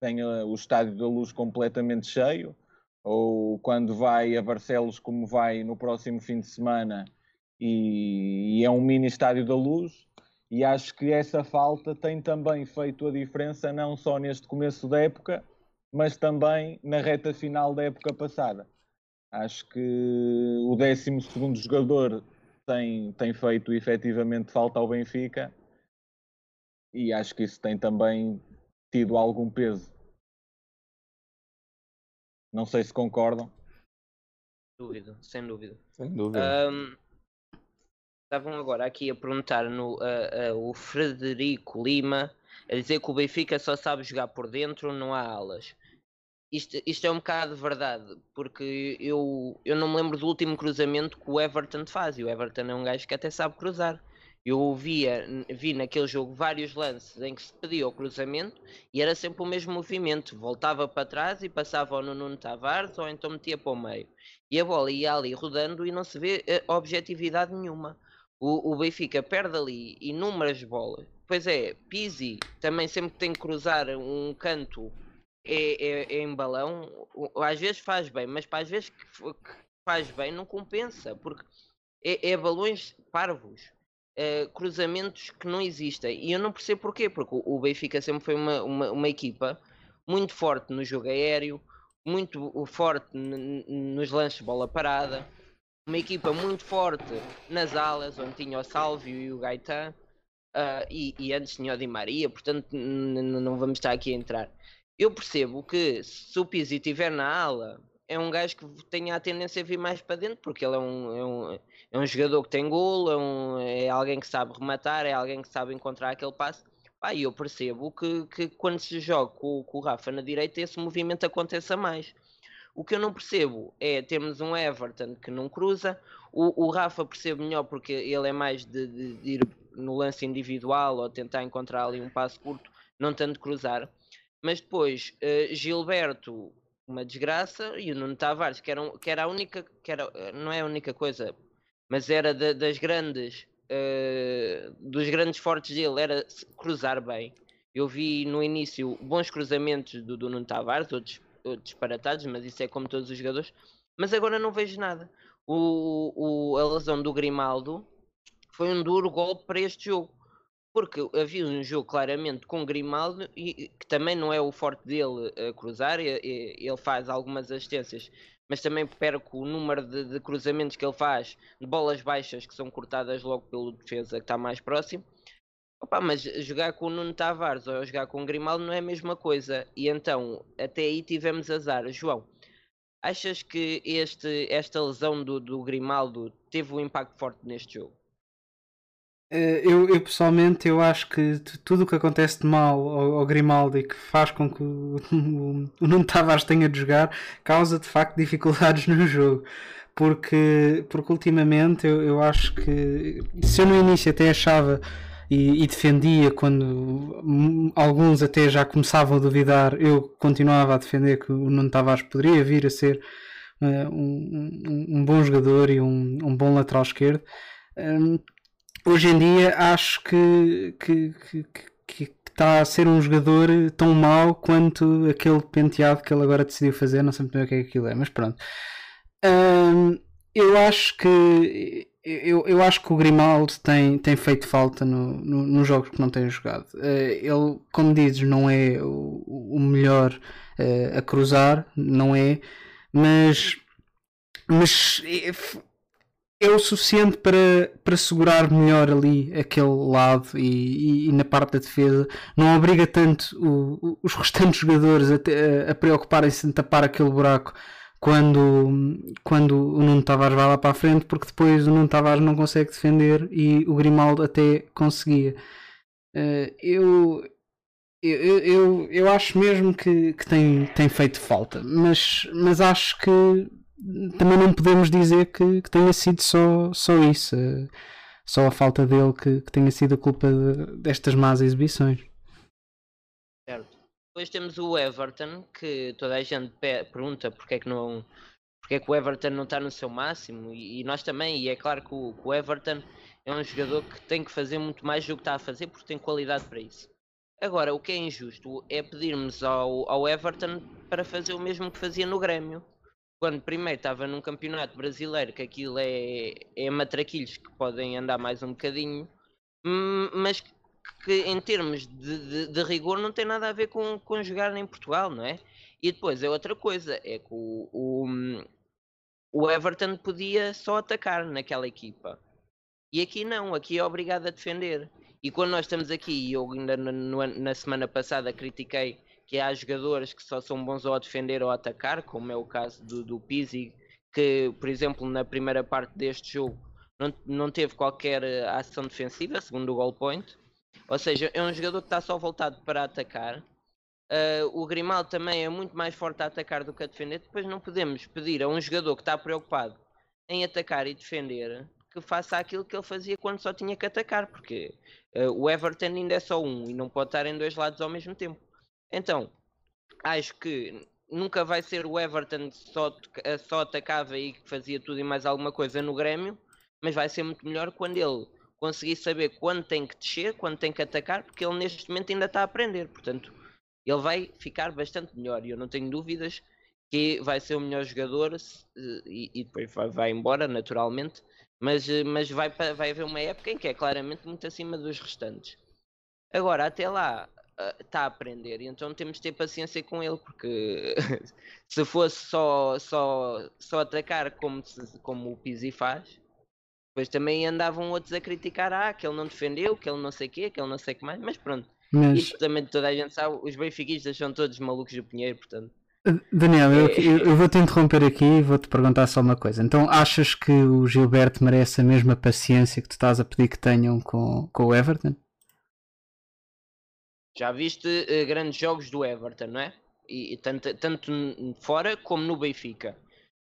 tem o Estádio da Luz completamente cheio, ou quando vai a Barcelos, como vai no próximo fim de semana e, e é um mini estádio da luz. E acho que essa falta tem também feito a diferença, não só neste começo da época, mas também na reta final da época passada. Acho que o 12 jogador tem, tem feito efetivamente falta ao Benfica e acho que isso tem também tido algum peso. Não sei se concordam. Sem dúvida, sem dúvida. Sem dúvida. Um, Estavam agora aqui a perguntar no, uh, uh, o Frederico Lima a dizer que o Benfica só sabe jogar por dentro, não há alas. Isto, isto é um bocado verdade, porque eu, eu não me lembro do último cruzamento que o Everton faz, e o Everton é um gajo que até sabe cruzar. Eu via, vi naquele jogo vários lances em que se pedia o cruzamento e era sempre o mesmo movimento. Voltava para trás e passava no Nuno Tavares ou então metia para o meio. E a bola ia ali rodando e não se vê uh, objetividade nenhuma. O, o Benfica perde ali inúmeras bolas. Pois é, Pizzi também sempre tem que cruzar um canto é, é, é em balão. Às vezes faz bem, mas para às vezes que faz bem não compensa, porque é, é balões parvos. É, cruzamentos que não existem e eu não percebo porquê, porque o Benfica sempre foi uma, uma, uma equipa muito forte no jogo aéreo, muito forte nos lances de bola parada, uma equipa muito forte nas alas, onde tinha o Salvio e o Gaetan, uh, e, e, antes tinha o Di Maria, portanto não vamos estar aqui a entrar. Eu percebo que se o Pizzi estiver na ala, é um gajo que tenha a tendência a vir mais para dentro, porque ele é um, é um, é um jogador que tem golo, é, um, é alguém que sabe rematar, é alguém que sabe encontrar aquele passe. E eu percebo que, que quando se joga com, com o Rafa na direita, esse movimento aconteça mais. O que eu não percebo é termos um Everton que não cruza, o, o Rafa percebe melhor porque ele é mais de, de, de, ir no lance individual ou tentar encontrar ali um passo curto, não tanto cruzar. Mas depois, uh, Gilberto, uma desgraça, e o Nuno Tavares, que era, que era a única, que era, não é a única coisa, mas era de, das grandes, uh, dos grandes fortes dele, era cruzar bem. Eu vi no início bons cruzamentos do, do Nuno Tavares, outros disparatados, mas isso é como todos os jogadores. Mas agora não vejo nada. O, o, a lesão do Grimaldo foi um duro golpe para este jogo. Porque havia um jogo claramente com Grimaldo e que também não é o forte dele a cruzar, ele faz algumas assistências, mas também perco o número de, de, cruzamentos que ele faz de bolas baixas que são cortadas logo pelo defesa que está mais próximo. Opa, mas jogar com o Nuno Tavares ou jogar com o Grimaldo não é a mesma coisa. E então, até aí tivemos azar. João, achas que este, esta lesão do, do Grimaldo teve um impacto forte neste jogo? Eh, eu, eu, pessoalmente eu acho que tudo o que acontece de mal ao, ao Grimaldi que faz com que o, o, o Nuno Tavares tenha de jogar causa de facto dificuldades no jogo porque, porque ultimamente eu, eu acho que se eu no início até achava e, e, defendia quando alguns até já começavam a duvidar, eu continuava a defender que o Nuno Tavares poderia vir a ser uh, um, um, um, bom jogador e um, um bom lateral esquerdo. Hoje em dia acho que, que, que, que, está a ser um jogador tão mau quanto aquele penteado que ele agora decidiu fazer, não sei muito bem o que é que aquilo é, mas pronto. Um, eu acho que eu, eu acho que o Grimaldo tem, tem feito falta no, no, nos jogos que não tem jogado. Uh, ele, como dizes, não é o, o melhor uh, a cruzar, não é, mas, mas é o suficiente para, para segurar melhor ali aquele lado e, e, e na parte da defesa. Não obriga tanto o, os restantes jogadores a, a, preocuparem-se em tapar aquele buraco quando, quando o Nuno Tavares vai lá para a frente, porque depois o Nuno Tavares não consegue defender e o Grimaldo até conseguia. Uh, eu, eu, eu, eu acho mesmo que, que tem, tem feito falta, mas, mas acho que também não podemos dizer que, que tenha sido só, só isso, só a falta dele que, que tenha sido a culpa de, destas más exibições. Certo. Depois temos o Everton, que toda a gente pergunta porque é que não porque é que o Everton não está no seu máximo e, e nós também, e é claro que o, que o, Everton é um jogador que tem que fazer muito mais do que está a fazer porque tem qualidade para isso. Agora, o que é injusto é pedirmos ao, ao Everton para fazer o mesmo que fazia no Grêmio quando primeiro estava num campeonato brasileiro, que aquilo é, é matraquilhos que podem andar mais um bocadinho, hum, mas que em termos de, de, de, rigor não tem nada a ver com, com jogar em Portugal, não é? E depois é outra coisa, é que o, o, o Everton podia só atacar naquela equipa. E aqui não, aqui é obrigado a defender. E quando nós estamos aqui, e eu ainda na, na semana passada critiquei que há jogadores que só são bons ou a defender ou a atacar, como é o caso do, do Pizzi, que, por exemplo, na primeira parte deste jogo não, não teve qualquer eh, ação defensiva, segundo o goal point. Ou seja, é um jogador que está só voltado para atacar. Uh, o Grimaldo também é muito mais forte a atacar do que a defender. Depois não podemos pedir a um jogador que está preocupado em atacar e defender que faça aquilo que ele fazia quando só tinha que atacar, porque uh, o Everton ainda é só um e não pode estar em dois lados ao mesmo tempo. Então, acho que nunca vai ser o Everton só, só atacava e fazia tudo e mais alguma coisa no Grêmio, mas vai ser muito melhor quando ele conseguir saber quando tem que descer, quando tem que atacar, porque ele neste momento ainda está a aprender, portanto, ele vai ficar bastante melhor e eu não tenho dúvidas que vai ser o melhor jogador e, e depois vai, vai, embora naturalmente, mas, mas vai, vai haver uma época em que é claramente muito acima dos restantes. Agora, até lá, está a aprender e então temos de ter paciência com ele porque se fosse só, só, só atacar como, se, como o Pizzi faz depois também andavam outros a criticar ah, que ele não defendeu, que ele não sei o quê, que ele não sei o que mais, mas pronto mas... isso também toda a gente sabe, os benfiquistas são todos malucos do Pinheiro, portanto Daniel, eu, é. eu vou-te interromper aqui e vou-te perguntar só uma coisa. Então, achas que o Gilberto merece a mesma paciência que tu estás a pedir que tenham com, com o Everton? Já viste uh, grandes jogos do Everton, não é? E, e tanto, tanto fora como no Benfica.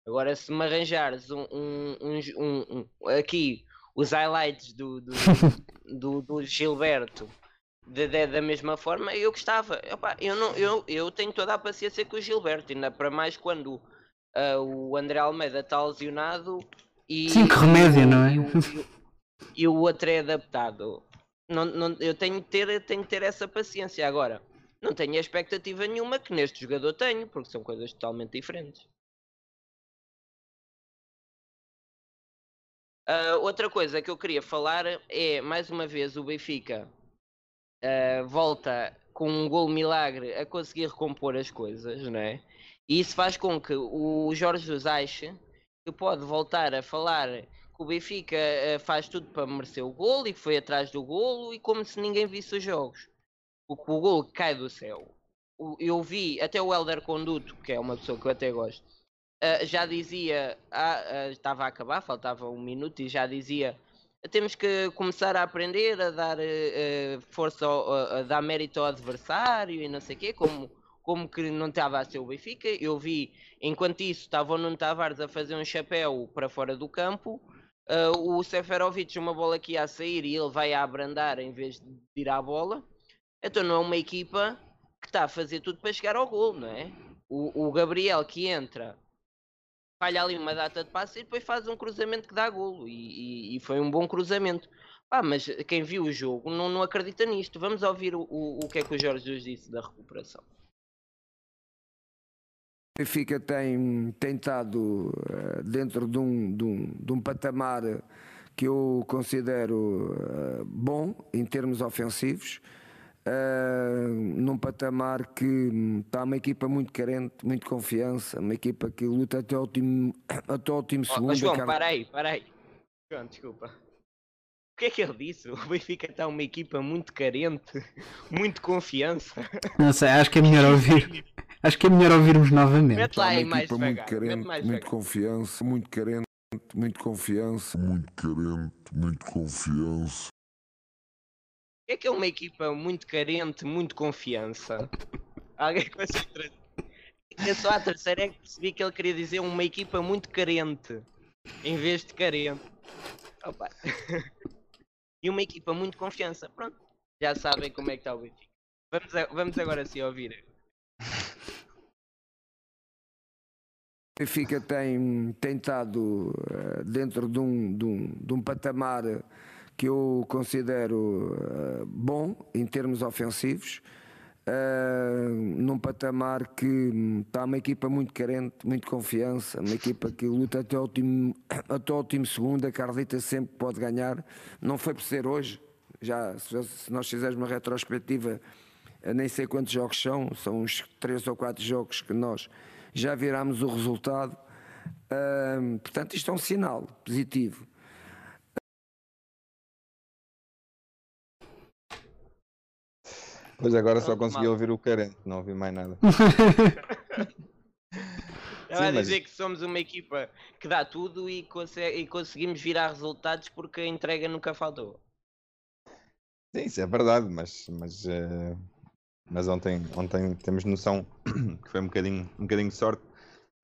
Agora, se me arranjares um, um, um, um aqui os highlights do, do, do, do Gilberto de, de, da mesma forma, eu gostava. Opa, eu, não, eu, eu tenho toda a paciência com o Gilberto, ainda para mais quando uh, o André Almeida está lesionado e. Sim, que remédio, não é? E o, e o outro é adaptado não, não, eu tenho que, ter, tenho que ter essa paciência. Agora, não tenho expectativa nenhuma que neste jogador tenho, porque são coisas totalmente diferentes. Uh, outra coisa que eu queria falar é, mais uma vez, o Benfica uh, volta com um gol milagre a conseguir recompor as coisas, não é? E isso faz com que o Jorge Jesus ache que pode voltar a falar o Benfica uh, faz tudo para merecer o golo e foi atrás do golo e como se ninguém visse os jogos. O, o golo cai do céu. Eu vi até o Helder Conduto, que é uma pessoa que eu até gosto, uh, já dizia, ah, estava a acabar, faltava um minuto e já dizia temos que começar a aprender a dar uh, força, ao, a dar mérito ao adversário e não sei o quê, como, como que não estava a ser o Benfica. Eu vi, enquanto isso, estava o Nuno Tavares a fazer um chapéu para fora do campo, uh, o Seferovic, uma bola que ia sair e ele vai a abrandar em vez de tirar a bola. Então não é uma equipa que está a fazer tudo para chegar ao gol, não é? O, o Gabriel que entra falha ali uma data de passe e depois faz um cruzamento que dá golo. E, e, e foi um bom cruzamento. Ah, mas quem viu o jogo não, não acredita nisto. Vamos ouvir o, o, o que é que o Jorge Jesus disse da recuperação. O Benfica tem, tem estado uh, dentro de um, de, um, de um patamar que eu considero uh, bom em termos ofensivos uh, num patamar que está uma equipa muito carente, muito confiança, uma equipa que luta até o último, até o último oh, segundo. João, para aí, para aí. João, desculpa. O que é que ele disse? O Benfica está uma equipa muito carente, muito confiança. Não sei, acho que é melhor ouvir. Acho que é melhor ouvirmos novamente. Mete lá aí mais devagar. Muito carente, muito devagar. confiança, muito carente, muito confiança, muito carente, muito confiança é que é uma equipa muito carente, muito confiança? Alguém consegue trazer? É só a terceira é que percebi que ele queria dizer uma equipa muito carente em vez de carente. Opa. e uma equipa muito confiança. Pronto, já sabem como é que está o Benfica. Vamos, a, vamos agora sim ouvir. Benfica tem, estado uh, dentro de um, de, um, de um patamar que eu considero uh, bom em termos ofensivos, uh, num patamar que está uma equipa muito carente, muito confiança, uma equipa que luta até o último, até o último segundo, acredita sempre que pode ganhar. Não foi por ser hoje, já se nós fizermos uma retrospectiva, nem sei quantos jogos são, são uns três ou quatro jogos que nós já virámos o resultado. Uh, portanto, isto é um sinal positivo. Pois agora só consegui ouvir o carente, não ouvi mais nada. Estava a dizer mas... que somos uma equipa que dá tudo e, consegue, e, conseguimos virar resultados porque a entrega nunca faltou. Sim, isso é verdade, mas, mas, uh, mas ontem, ontem temos noção que foi um bocadinho, um bocadinho de sorte.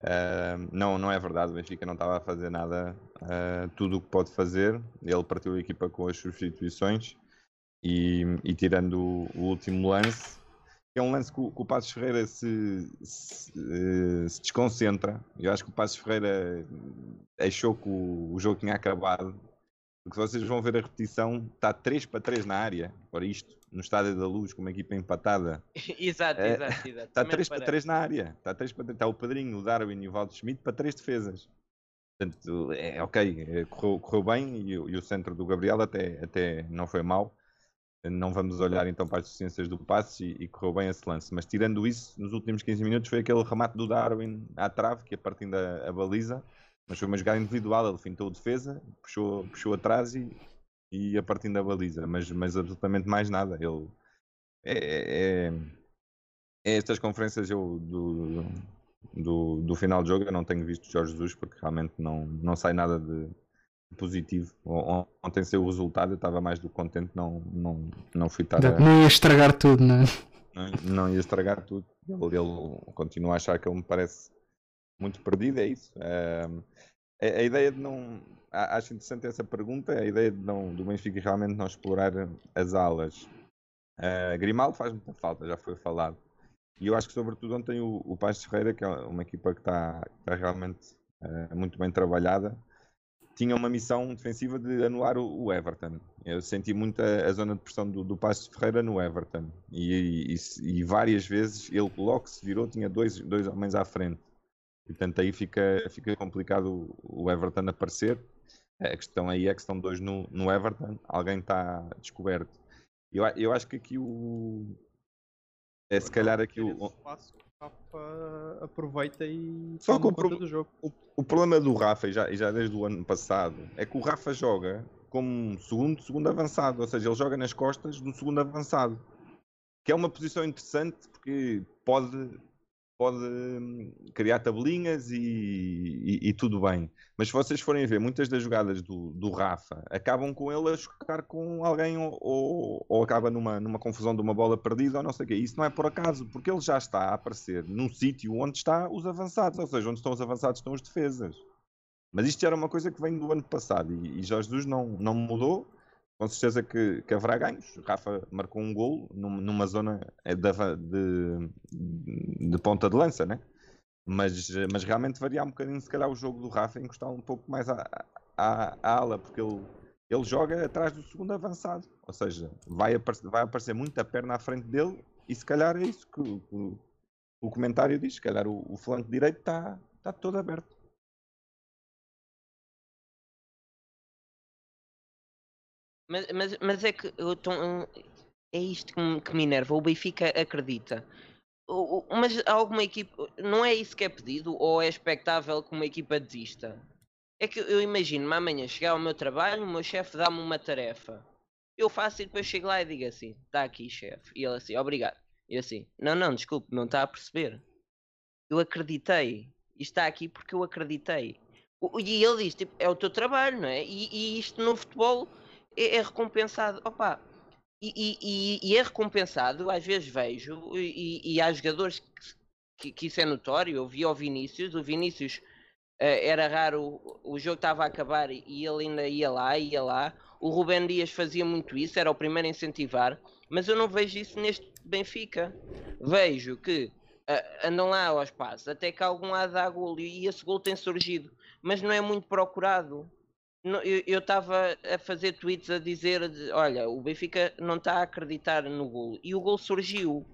Uh, não, não é verdade, o Benfica não estava a fazer nada, uh, tudo o que pode fazer. Ele partiu a equipa com as substituições e, e tirando o, o, último lance, é um lance que o, que o Passos Ferreira se, se, eh, se, desconcentra. Eu acho que o Passos Ferreira achou que o, o jogo tinha acabado. Porque vocês vão ver a repetição, está 3 para 3 na área. Ora, isto, no Estádio da Luz, com uma equipa empatada. exato, é, exato, exato. Está 3 para 3 na área. Está 3 para 3. Está o Padrinho, o Darwin e o Valdo Schmidt para 3 defesas. Portanto, é ok, é, correu, correu bem e, e, o centro do Gabriel até, até não foi mal não vamos olhar então para as deficiências do passe e, e, correu bem esse lance. Mas tirando isso, nos últimos 15 minutos foi aquele remate do Darwin à trave, que é partindo a, a baliza, mas foi uma jogada individual, ele fintou defesa, puxou, puxou atrás e, e a partindo da baliza, mas, mas absolutamente mais nada. Ele é, é, é estas conferências eu, do, do, do final do jogo eu não tenho visto Jorge Jesus porque realmente não, não sai nada de positivo. Ontem saiu o resultado, eu estava mais do que contente, não, não, não fui estar. A... Não ia estragar tudo, não é? Não, não ia estragar tudo. Ele, ele continua a achar que ele me parece muito perdido, é isso. A, a, ideia de não. Acho interessante essa pergunta, a ideia de não, do Benfica realmente não explorar as alas. Uh, Grimaldo faz muita falta, já foi falado. E eu acho que, sobretudo, ontem o, o Paz Ferreira, que é uma equipa que está, realmente uh, muito bem trabalhada, tinha uma missão defensiva de anular o, o Everton. Eu senti muito a, a zona de pressão do, do Ferreira no Everton. E, e, e, várias vezes ele logo se virou tinha dois, dois homens à frente. Portanto, aí fica, fica complicado o Everton aparecer. A questão aí é que estão dois no, no Everton, alguém está descoberto. Eu, eu acho que aqui o. É se calhar aqui o. Rafa aproveita e. Só que o, pro... do jogo. O, o, problema do Rafa, já, já desde o ano passado, é que o Rafa joga como segundo, segundo avançado, ou seja, ele joga nas costas do segundo avançado, que é uma posição interessante porque pode pode hum, criar tabelinhas e, e, e, tudo bem. Mas se vocês forem ver, muitas das jogadas do, do Rafa acabam com ele a chocar com alguém ou, ou, ou, acaba numa, numa confusão de uma bola perdida ou não sei o quê. Isso não é por acaso, porque ele já está a aparecer num sítio onde estão os avançados, ou seja, onde estão os avançados estão os defesas. Mas isto era uma coisa que vem do ano passado e, e Jorge Jesus não, não mudou com certeza que, que haverá ganhos. Rafa marcou um gol numa zona eh, de, de, de, ponta de lança, né? Mas, mas realmente varia um bocadinho, se calhar, o jogo do Rafa encostar um pouco mais à, à, à ala, porque ele, ele joga atrás do segundo avançado. Ou seja, vai aparecer, vai aparecer muita perna à frente dele e se calhar é isso que, que o comentário diz. Se calhar o, o flanco direito está tá todo aberto. Mas, mas, mas é que tô, é isto que me, que me enerva. O Benfica acredita. Mas alguma equipe. Não é isso que é pedido ou é expectável que uma equipa desista? É que eu imagino-me amanhã chegar ao meu trabalho, o meu chefe dá-me uma tarefa. Eu faço e depois chego lá e digo assim: está aqui, chefe. E ele assim: obrigado. E assim: não, não, desculpe, não está a perceber. Eu acreditei. Isto está aqui porque eu acreditei. E ele diz: tipo, é o teu trabalho, não é? E, e isto no futebol é, é recompensado. Opa, e, e, e, é recompensado, às vezes vejo, e, e há jogadores que, que, isso é notório. Eu vi ao Vinícius, o Vinícius uh, era raro, o jogo estava a acabar e ele ainda ia lá, ia lá. O Rubem Dias fazia muito isso, era o primeiro a incentivar, mas eu não vejo isso neste Benfica. Vejo que uh, andam lá ao espaço, até que algum há dá golo e esse gol tem surgido, mas não é muito procurado eu estava a fazer tweets a dizer: olha, o Benfica não está a acreditar no golo. E o golo surgiu.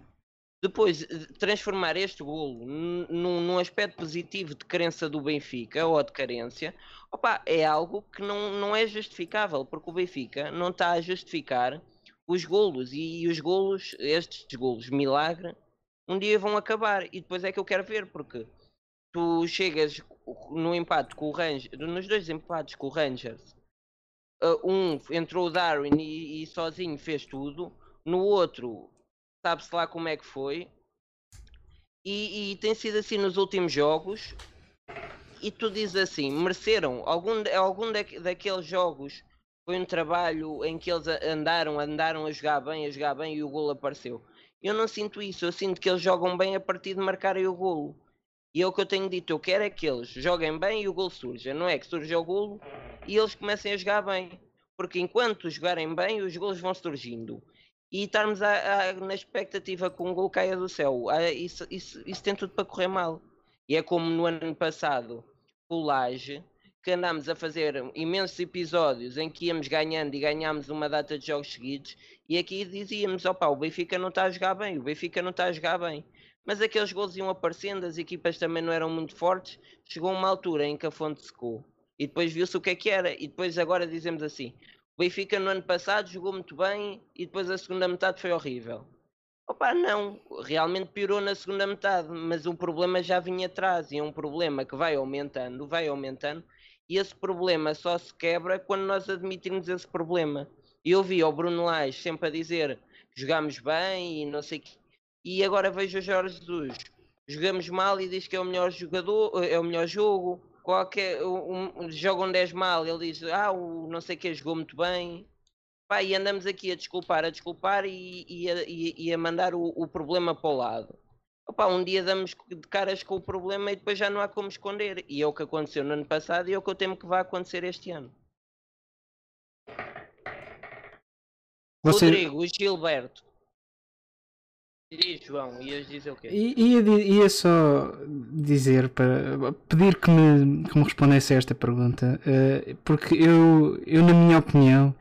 Depois, transformar este golo num, num aspecto positivo de crença do Benfica ou de carência, opa, é algo que não, não é justificável, porque o Benfica não está a justificar os golos. E, e os golos, estes golos, milagre, um dia vão acabar. E depois é que eu quero ver, porque tu chegas no empate com o Rangers, nos dois empates com o Rangers, uh, um entrou o Darwin e, e, sozinho fez tudo, no outro sabe-se lá como é que foi, e, e, tem sido assim nos últimos jogos. E tu dizes assim: mereceram algum, algum da, daqueles jogos foi um trabalho em que eles andaram, andaram a jogar bem, a jogar bem e o golo apareceu. Eu não sinto isso, eu sinto que eles jogam bem a partir de marcarem o golo. E é o que eu tenho dito, eu quero é que eles joguem bem e o gol surja. Não é que surja o golo e eles comecem a jogar bem. Porque enquanto jogarem bem, os golos vão surgindo. E estarmos a, a, na expectativa que um gol caia do céu, a, isso, isso, isso tem tudo para correr mal. E é como no ano passado, o Laje, que andámos a fazer imensos episódios em que íamos ganhando e ganhámos uma data de jogos seguidos, e aqui dizíamos: opa, o Benfica não está a jogar bem, o Benfica não está a jogar bem mas aqueles gols iam aparecendo, as equipas também não eram muito fortes. Chegou uma altura em que a fonte secou e depois viu-se o que é que era. E depois agora dizemos assim: o Benfica no ano passado jogou muito bem e depois a segunda metade foi horrível. Opa, não, realmente piorou na segunda metade, mas o problema já vinha atrás e é um problema que vai aumentando, vai aumentando, e esse problema só se quebra quando nós admitirmos esse problema. E eu vi o Bruno Lage sempre a dizer jogámos bem e não sei o que e agora vejo o Jorge Jesus. Jogamos mal e diz que é o melhor jogador, é o melhor jogo. Qualquer, um, jogam 10 mal, ele diz, ah, o não sei que jogou muito bem. Pá, e andamos aqui a desculpar, a desculpar e, e, a, e, a mandar o, o, problema para o lado. Opa, um dia damos de caras com o problema e depois já não há como esconder. E é o que aconteceu no ano passado e é o que eu temo que vai acontecer este ano. Você... Rodrigo, Gilberto, Diz, João, ias dizer o quê? Ia, ia só dizer para pedir que me, que me respondesse a esta pergunta, uh, porque eu, eu, na minha opinião,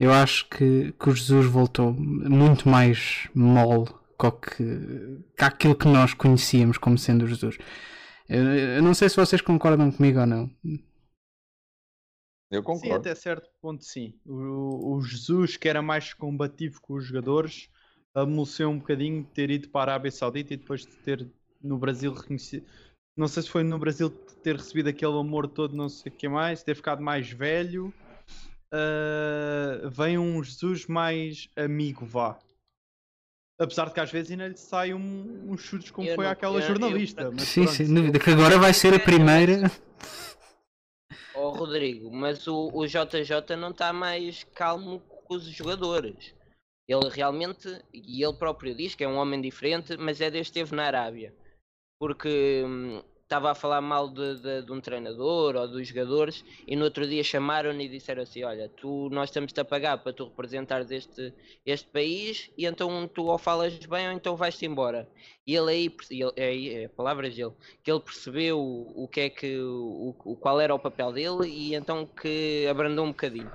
eu acho que, que o Jesus voltou muito mais mole que, que aquilo que nós conhecíamos como sendo o Jesus. Eu, eu não sei se vocês concordam comigo ou não. Eu concordo. Sim, até certo ponto sim. O, o Jesus, que era mais combativo com os jogadores, amoleceu um bocadinho de ter ido para a Arábia Saudita e depois de ter no Brasil reconhecido. Não sei se foi no Brasil ter recebido aquele amor todo, não sei o que mais, ter ficado mais velho. Uh, vem um Jesus mais amigo, vá. Apesar de que às vezes ainda lhe sai um, uns chutes como eu foi não, aquela eu, jornalista. Eu, sim, pronto, sem dúvida, que agora vai ser a primeira. Oh, Rodrigo, mas o, o JJ não está mais calmo com os jogadores. Ele realmente, e ele próprio diz que é um homem diferente, mas é desde que esteve na Arábia. Porque hum, estava a falar mal de, de, de, um treinador ou dos jogadores e no outro dia chamaram-no e disseram assim, olha, tu, nós estamos-te a pagar para tu representares este, este país e então tu ou falas bem ou então vais-te embora. E ele aí, ele, é, é, palavras dele, que ele percebeu o que é que, o, o, qual era o papel dele e então que abrandou um bocadinho.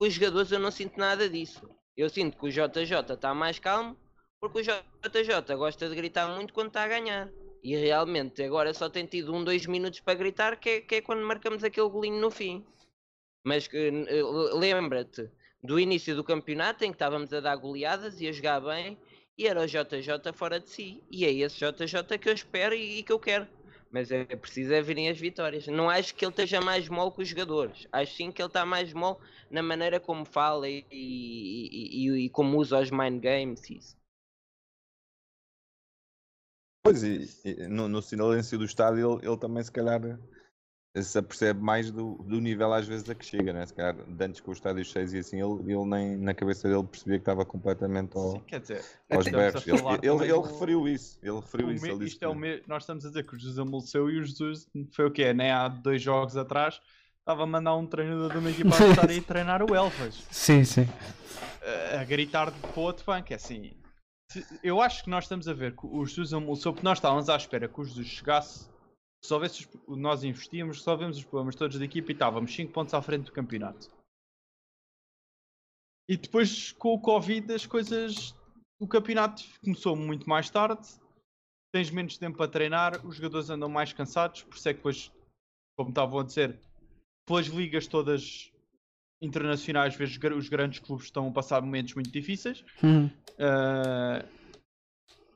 Os jogadores eu não sinto nada disso. Eu sinto que o JJ está mais calmo porque o JJ gosta de gritar muito quando está a ganhar. E realmente agora só tem tido um, dois minutos para gritar, que é, que é quando marcamos aquele golinho no fim. Mas uh, lembra-te do início do campeonato em que estávamos a dar goleadas e a jogar bem e era o JJ fora de si. E é esse JJ que eu espero e, e que eu quero. Mas é preciso é virem as vitórias. Não acho que ele esteja mais mole que os jogadores. Acho sim que ele está mais mole na maneira como fala e, e, e, e como usa os mind games. Isso. Pois, e no, no, silêncio do estádio ele, ele, também se calhar se apercebe mais do, do nível às vezes a que chega, né? se calhar antes com o estádio cheio e assim, ele, ele nem na cabeça dele percebia que estava completamente ao, Sim, quer dizer, aos berros. Ele, ele, ele, referiu isso, ele referiu isso. Me, isto é o me, nós estamos a dizer que o Jesus amoleceu e o Jesus foi o quê? Nem há dois jogos atrás estava a mandar um treinador de uma equipa a estar aí treinar o Elvas. Sim, sim. A, a gritar de outro banco, é assim eu acho que nós estamos a ver que o Jesus amolçou, porque nós estávamos à espera que o Jesus chegasse, resolvesse os, nós investíamos, resolvemos os problemas todos da equipa e estávamos 5 pontos à frente do campeonato. E depois com o Covid as coisas. O campeonato começou muito mais tarde, tens menos tempo para treinar, os jogadores andam mais cansados, por isso é que depois, como estavam a dizer, pelas ligas todas internacionais, vezes os grandes clubes estão a passar momentos muito difíceis. Uhum. Uh,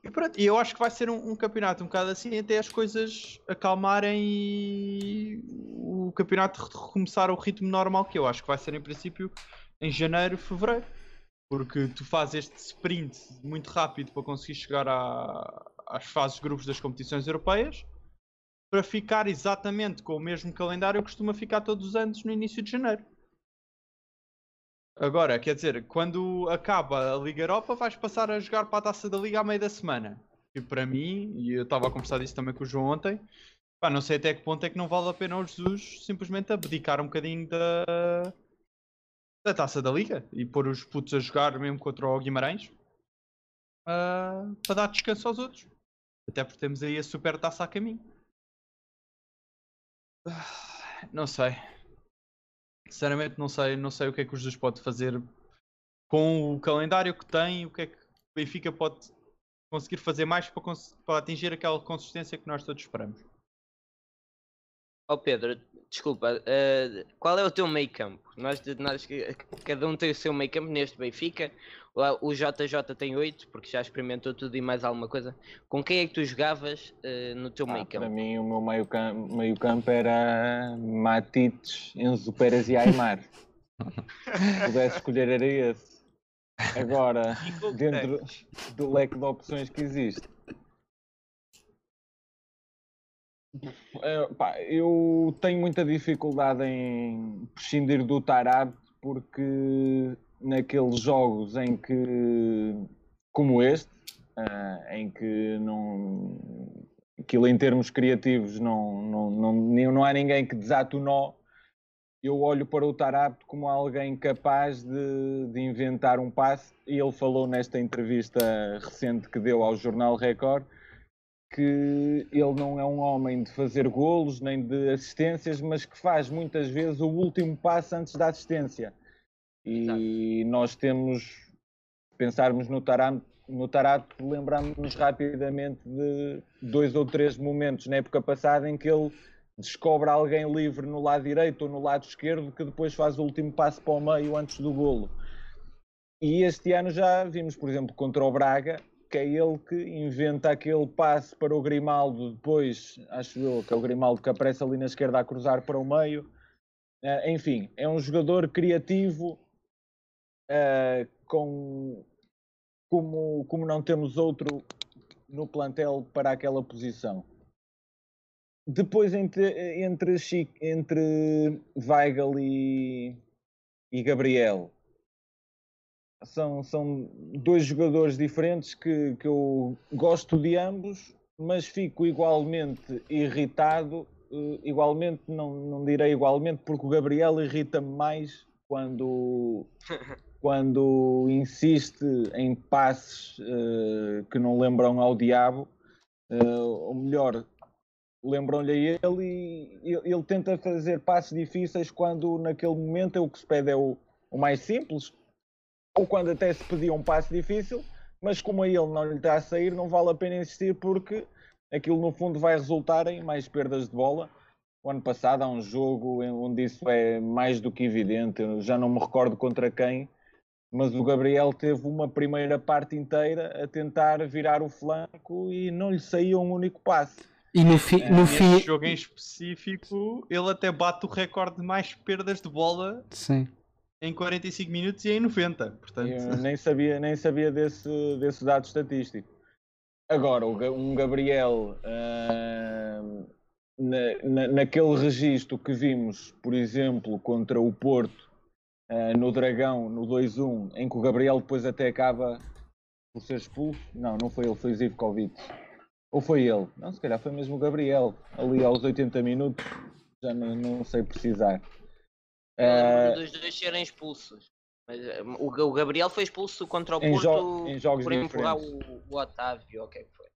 e pronto, e eu acho que vai ser um, um, campeonato um bocado assim até as coisas acalmarem e o campeonato recomeçar ao ritmo normal que eu acho que vai ser em princípio em janeiro, fevereiro. Porque tu fazes este sprint muito rápido para conseguir chegar à, às fases grupos das competições europeias para ficar exatamente com o mesmo calendário que costuma ficar todos os anos no início de janeiro. Agora, quer dizer, quando acaba a Liga Europa, vais passar a jogar para a taça da Liga à meia da semana. E para mim, e eu estava a conversar disso também com o João ontem, pá, não sei até que ponto é que não vale a pena o Jesus simplesmente abdicar um bocadinho da, da taça da Liga e pôr os putos a jogar mesmo contra o Guimarães uh, para dar descanso aos outros. Até porque temos aí a super taça a caminho. Uh, não sei. Sinceramente não sei, não sei o que é que o Jesus pode fazer com o calendário que tem, o que é que o Benfica pode conseguir fazer mais para, para atingir aquela consistência que nós todos esperamos. Oh Pedro, desculpa, uh, qual é o teu meio campo? Nós, nós, cada um tem o seu meio campo neste Benfica. O JJ tem 8, porque já experimentou tudo e mais alguma coisa. Com quem é que tu jogavas uh, no teu ah, meio campo? Para mim, o meu meio campo, meio campo era Matites, Enzo Pérez e Aymar. Se pudesse escolher, era esse. Agora, dentro do leque de opções que existe, é, pá, eu tenho muita dificuldade em prescindir do Tarab porque naqueles jogos em que, como este, uh, em que não, aquilo em termos criativos não, não, não, não há ninguém que desate o nó, eu olho para o Tarab como alguém capaz de, de inventar um passe e ele falou nesta entrevista recente que deu ao jornal Record que ele não é um homem de fazer golos nem de assistências, mas que faz muitas vezes o último passo antes da assistência. E Exato. nós temos, pensarmos no Tarat, no Tarat lembramos-nos rapidamente de dois ou três momentos na época passada em que ele descobre alguém livre no lado direito ou no lado esquerdo que depois faz o último passo para o meio antes do golo. E este ano já vimos, por exemplo, contra o Braga, é ele que inventa aquele passe para o Grimaldo, depois, acho eu, que é o Grimaldo que aparece ali na esquerda a cruzar para o meio. Uh, enfim, é um jogador criativo, uh, com, como, como não temos outro no plantel para aquela posição. Depois, entre, entre, entre Weigl e, e Gabriel, são, são dois jogadores diferentes que, que eu gosto de ambos, mas fico igualmente irritado. Uh, igualmente, não, não direi igualmente, porque o Gabriel irrita-me mais quando, quando insiste em passes uh, que não lembram ao diabo, uh, ou melhor, lembram-lhe a ele e ele, ele tenta fazer passes difíceis quando naquele momento é o que se pede é o, o mais simples, ou quando até se pedia um passe difícil, mas como a ele não lhe está a sair, não vale a pena insistir porque aquilo no fundo vai resultar em mais perdas de bola. O ano passado há um jogo onde isso é mais do que evidente, eu já não me recordo contra quem, mas o Gabriel teve uma primeira parte inteira a tentar virar o flanco e não lhe saía um único passe. E no, fi, é, no fim. jogo em específico, ele até bate o recorde de mais perdas de bola Sim em 45 minutos e em 90. Portanto... Eu nem sabia, nem sabia desse, desse dado estatístico. Agora, um Gabriel uh, na, na, naquele registro que vimos, por exemplo, contra o Porto, uh, no Dragão, no 2-1, em que o Gabriel depois até acaba por ser expulso. Não, não foi ele, foi o Zivkovic. Ou foi ele? Não, se calhar foi mesmo o Gabriel, ali aos 80 minutos, já não, não sei precisar. Uh, dos dois serem expulsos. Mas, eh, o, o, Gabriel foi expulso contra o Porto jo em jogos por empurrar o, o Otávio, o que é que foi?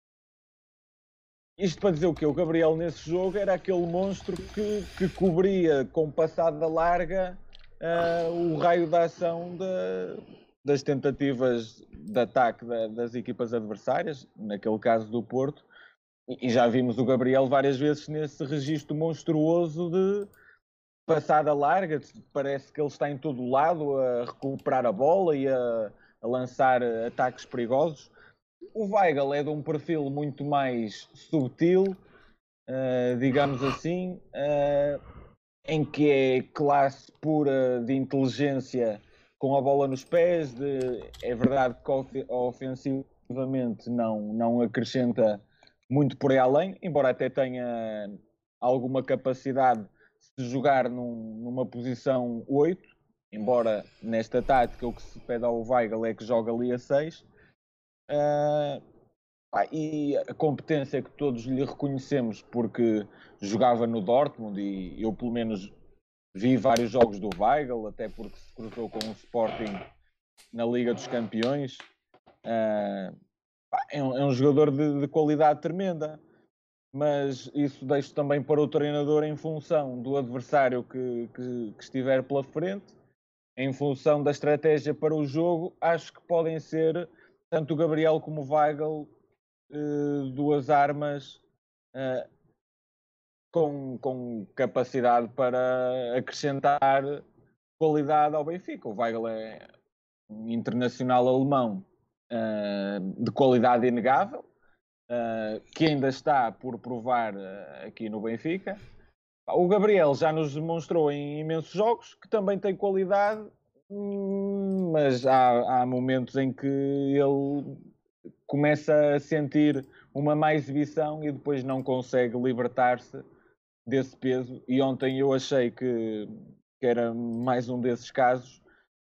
Isto para dizer o quê? O Gabriel nesse jogo era aquele monstro que, que cobria com passada larga uh, o raio da ação de, das tentativas de ataque da, das equipas adversárias, naquele caso do Porto, e já vimos o Gabriel várias vezes nesse registro monstruoso de passada larga, parece que ele está em todo o lado a recuperar a bola e a, a lançar ataques perigosos. O Weigl é de um perfil muito mais subtil, uh, digamos assim, uh, em que é classe pura de inteligência com a bola nos pés. De, é verdade que ofensivamente não, não acrescenta muito por aí além, embora até tenha alguma capacidade se jogar num, numa posição 8, embora nesta tática o que se pede ao Weigl é que joga ali a 6, uh, ah, e a competência que todos lhe reconhecemos porque jogava no Dortmund e eu pelo menos vi vários jogos do Weigl, até porque se cruzou com o Sporting na Liga dos Campeões. Uh, é, um, é, um, jogador de, de qualidade tremenda mas isso deixo também para o treinador em função do adversário que, que, que, estiver pela frente, em função da estratégia para o jogo. Acho que podem ser, tanto o Gabriel como o Weigl, eh, duas armas eh, com, com capacidade para acrescentar qualidade ao Benfica. O Weigl é um internacional alemão eh, de qualidade inegável uh, que ainda está por provar uh, aqui no Benfica. O Gabriel já nos demonstrou em imensos jogos que também tem qualidade, hum, mas há, há momentos em que ele começa a sentir uma má exibição e depois não consegue libertar-se desse peso. E ontem eu achei que, que, era mais um desses casos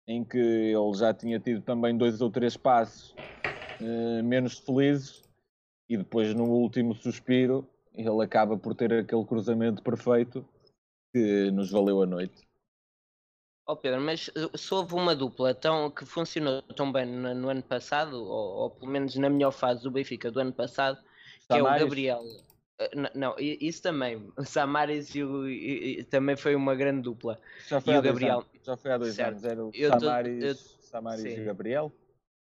em que ele já tinha tido também dois ou três passos uh, menos felizes e depois no último suspiro ele acaba por ter aquele cruzamento perfeito que nos valeu a noite. Oh Pedro, mas eh, se houve uma dupla tão, que funcionou tão bem no, no ano passado, ou, ou, pelo menos na melhor fase do Benfica do ano passado, que é o Gabriel. Eh, não, não, isso também. O Samaris e o, e, e, também foi uma grande dupla. Já foi, e há, o Gabriel... anos. Já foi há dois certo. anos. Era o eu Samaris, tô, eu... Samaris e o Gabriel.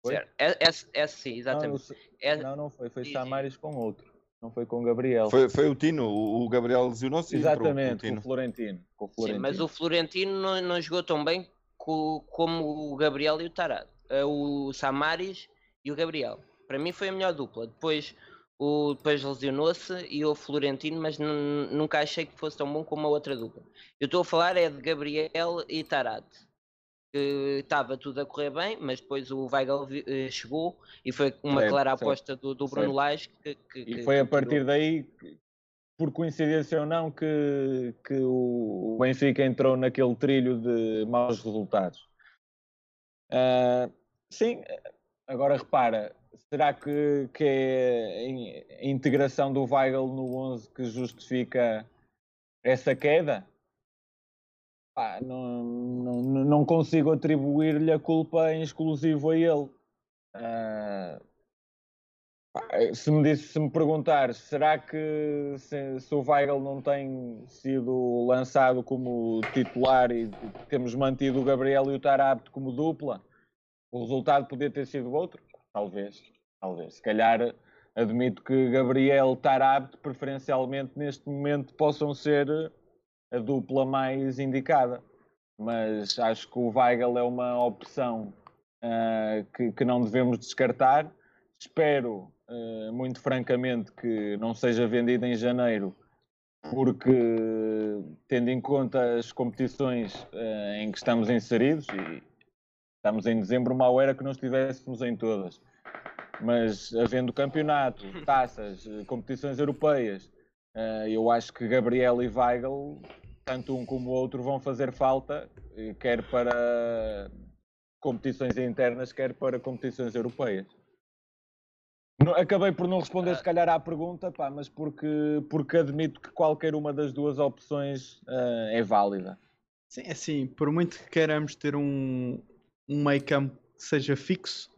Certo. É, é, é sim, exatamente. Não, é, não, não foi. Foi Samaris com outro. Não foi com o Gabriel. Foi, foi o Tino, o Gabriel lesionou-se. Exatamente, com o, Florentino, com o Florentino. Sim, mas o Florentino não, não jogou tão bem co, como o Gabriel e o Tarado. Eh, o Samaris e o Gabriel. Para mim foi a melhor dupla. Depois o depois lesionou-se e o Florentino, mas nunca achei que fosse tão bom como a outra dupla. Eu estou a falar é de Gabriel e Tarado estava tudo a correr bem, mas depois o Weigl eh, chegou e foi uma clara aposta do, do Bruno Lage que, que, E foi a partir daí, por coincidência ou não, que, que o Benfica entrou naquele trilho de maus resultados. Uh, sim, agora repara, será que, que é a integração do Weigl no 11 que justifica essa queda? Pá, não, não, não consigo atribuir-lhe a culpa em exclusivo a ele. Uh, pá, se, me disse, se me perguntar, será que se, se, o Weigl não tem sido lançado como titular e temos mantido o Gabriel e o Tarapte como dupla, o resultado podia ter sido outro? Talvez, talvez. Se calhar admito que Gabriel Tarapte, preferencialmente neste momento, possam ser a dupla mais indicada. Mas acho que o Weigl é uma opção uh, que, que, não devemos descartar. Espero, uh, muito francamente, que não seja vendido em janeiro, porque, tendo em conta as competições uh, em que estamos inseridos, e estamos em dezembro, mal era que não estivéssemos em todas. Mas havendo campeonato, taças, competições europeias, eu acho que Gabriel e Weigl tanto um como o outro vão fazer falta, eh, quer para competições internas, quer para competições europeias. Acabei por não responder, se calhar, à pergunta, pá, mas porque, porque admito que qualquer uma das duas opções uh, é válida. Sim, é assim, por muito que queiramos ter um, um meio campo que seja fixo,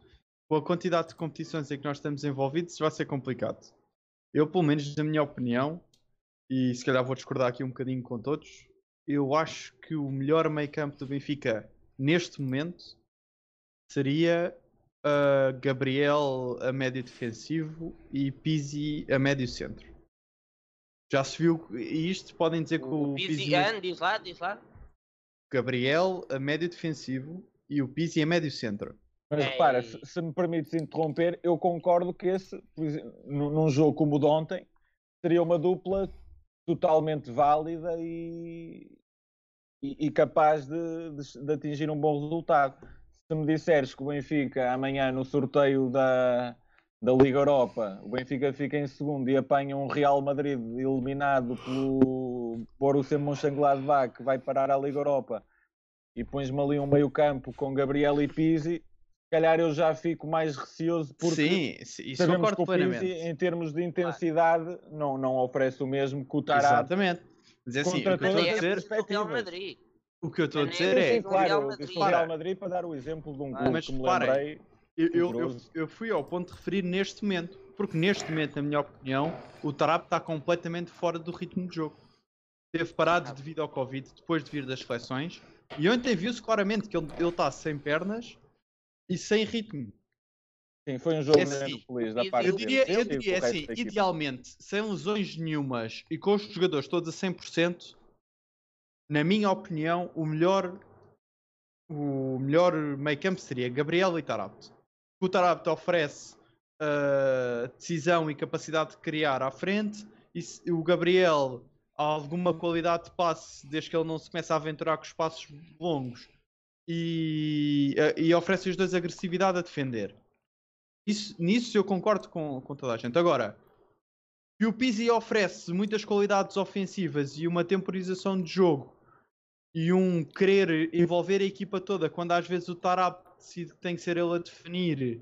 com a quantidade de competições em que nós estamos envolvidos, vai ser complicado. Eu, pelo menos, na minha opinião, e se calhar vou discordar aqui um bocadinho com todos. Eu acho que o melhor meio campo do Benfica neste momento seria uh, Gabriel a médio defensivo e Pizzi a médio centro. Já se viu, e isto podem dizer que o, o Pizzi, Pizzi diz lá, diz lá. Gabriel a médio defensivo e o Pizzi a médio centro. Mas repara, se, se, me permites interromper, eu concordo que esse, num jogo como o de ontem, seria uma dupla totalmente válida e, e, e capaz de, de, de, atingir um bom resultado. Se me disseres que o Benfica amanhã no sorteio da, da Liga Europa, o Benfica fica em segundo e apanha um Real Madrid eliminado pelo Borussia Mönchengladbach que vai parar a Liga Europa e pões-me ali um meio campo com Gabriel e Pizzi, calhar eu já fico mais receoso porque Sim, isso sabemos que o Pizzi, em termos de intensidade, claro. não, não oferece o mesmo que o Tarab. Exatamente. Mas é assim, o que eu estou a dizer... O que eu estou a dizer é... Claro, eu disse o Real Madrid para dar o exemplo de um clube que me lembrei... Eu, eu, eu, eu, fui ao ponto de referir neste momento, porque neste momento, na minha opinião, o Tarap está completamente fora do ritmo de jogo. Teve parado devido ao Covid, depois de vir das seleções, e ontem viu-se claramente que ele está sem pernas e sem ritmo. Sim, foi um jogo é assim, feliz da parte Eu diria, eu diria assim, idealmente, sem lesões nenhumas e com os jogadores todos a 100%, na minha opinião, o melhor o melhor meio campo seria Gabriel e Tarabt. O Tarabt oferece uh, decisão e capacidade de criar à frente e o Gabriel alguma qualidade de passe desde que ele não se começa a aventurar com espaços longos e, eh, e oferece os dois agressividade a defender. Isso, nisso eu concordo com, com toda a gente. Agora, que o Pizzi oferece muitas qualidades ofensivas e uma temporização de jogo e um querer envolver a equipa toda, quando às vezes o Tarap decide que tem que ser ele a definir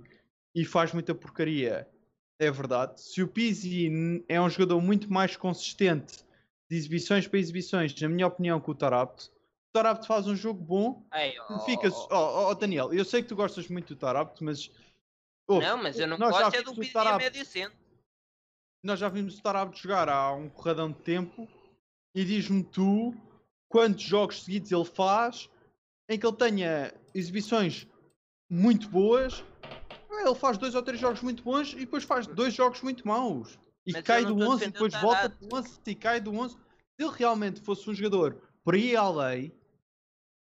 e faz muita porcaria, é verdade. Se o Pizzi é um jogador muito mais consistente de exibições para exibições, na minha opinião, que o Tarapte, Tarabt faz um jogo bom. Ei, oh, ficas. Oh, oh, Daniel, eu sei que tu gostas muito do Tarabt, mas. Oh, não, mas eu não gosto é do Pizzi médio centro. Nós já vimos o Tarabt jogar há um corradão de tempo e diz-me tu quantos jogos seguidos ele faz em que ele tenha exibições muito boas. Ele faz dois ou três jogos muito bons e depois faz dois jogos muito maus. e Mas cai do 11 e depois volta do 11 e cai do 11. Se ele realmente fosse um jogador ir à lei,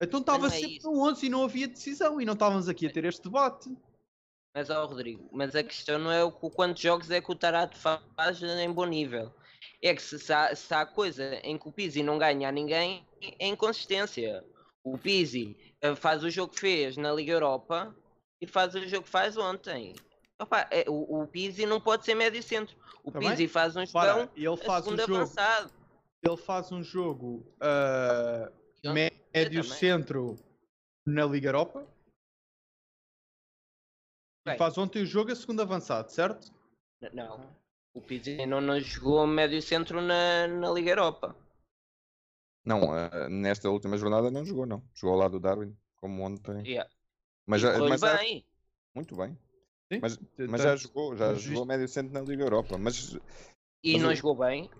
então estava é sempre isso. no 11 e não havia decisão e não estávamos aqui a ter este debate. Mas, ó Rodrigo, mas a questão não é o quantos jogos é que o Tarato faz em bom nível. É que se, se, há, se há coisa em que o Pizzi não ganha a ninguém, é inconsistência. O Pizzi eh, faz o jogo que fez na Liga Europa e faz o jogo que faz ontem. Opa, é, o, o Pizzi não pode ser médio centro. O Também? Pizzi faz um jogão ele faz um jogo, avançado. Ele faz um jogo uh, médio centro na Liga Europa. Bem, e faz ontem o jogo a segundo avançado, certo? Não. O Pizzi não, não jogou médio centro na, na Liga Europa. Não, uh, nesta última jornada não jogou, não. Jogou ao lado do Darwin, como ontem. Yeah. Mas, já, mas bem. muito bem. Sim? Mas, mas já jogou, já jogou médio centro na Liga Europa. Mas, e mas não eu... jogou bem?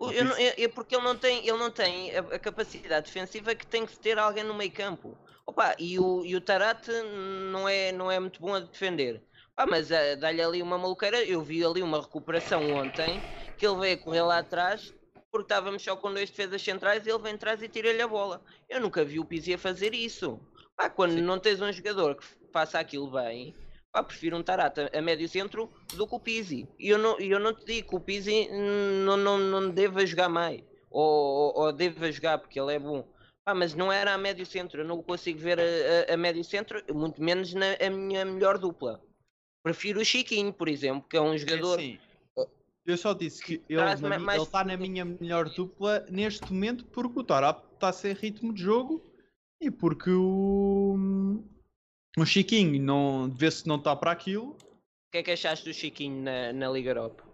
Eu não, é, porque ele não tem, ele não tem a, a, capacidade defensiva que tem que ter alguém no meio campo. Opa, e o, e o Tarate não é, não é muito bom a defender. Ah, mas uh, dá-lhe ali uma maluqueira. Eu vi ali uma recuperação ontem que ele veio a correr lá atrás porque estávamos só com dois defesas centrais e ele vem atrás e tira-lhe a bola. Eu nunca vi o Pizzi a fazer isso. Pá, quando Sim. não tens um jogador que faça aquilo bem, pá, prefiro um Tarata a médio centro do que o Pizzi. E eu não, eu não te digo que o Pizzi não, não, não deva jogar mais. Ou, ou, ou deva jogar porque ele é bom. Pá, mas não era a médio centro. Eu não consigo ver a, a, a médio centro, muito menos na a minha melhor dupla. Prefiro o Chiquinho, por exemplo, que é um é jogador. É eu só disse que ele, ele está na minha melhor dupla neste momento porque o Tarap está sem ritmo de jogo e porque o, o Chiquinho não vê-se não está para aquilo. O que é que achaste do Chiquinho na, na Liga Europa?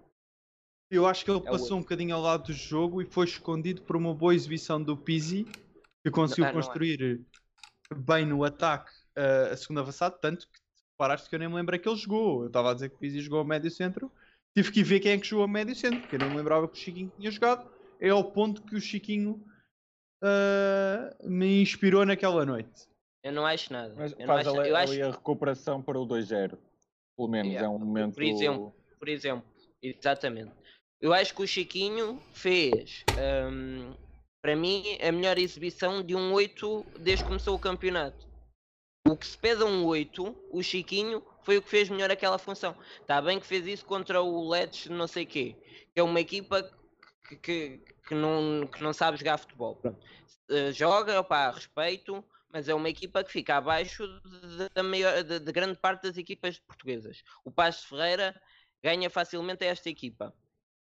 Eu acho que ele é passou o... um bocadinho ao lado do jogo e foi escondido por uma boa exibição do Pizzi que conseguiu não, não construir é. bem no ataque uh, a segunda avançada, tanto que paraste que eu nem me lembro que ele jogou. Eu estava a dizer que o Pizzi jogou ao médio centro tive que ver quem é que jogou a médio centro, porque eu não me lembrava que o Chiquinho tinha jogado. É ao ponto que o Chiquinho uh, me inspirou naquela noite. Eu não acho nada. Mas eu faz acho, ali, acho... a recuperação para o 2-0. Pelo menos yeah. é um momento. Por exemplo, por exemplo, exatamente. Eu acho que o Chiquinho fez, um, para mim, a melhor exibição de um 8 desde que começou o campeonato. O que se pede a um 8, o Chiquinho foi o que fez melhor aquela função. Está bem que fez isso contra o Leeds não sei quê, que é uma equipa que, que, que, não, que não sabe jogar futebol. Uh, joga, opá, respeito, mas é uma equipa que fica abaixo da maior, de, de, grande parte das equipas portuguesas. O Passo Ferreira ganha facilmente a esta equipa.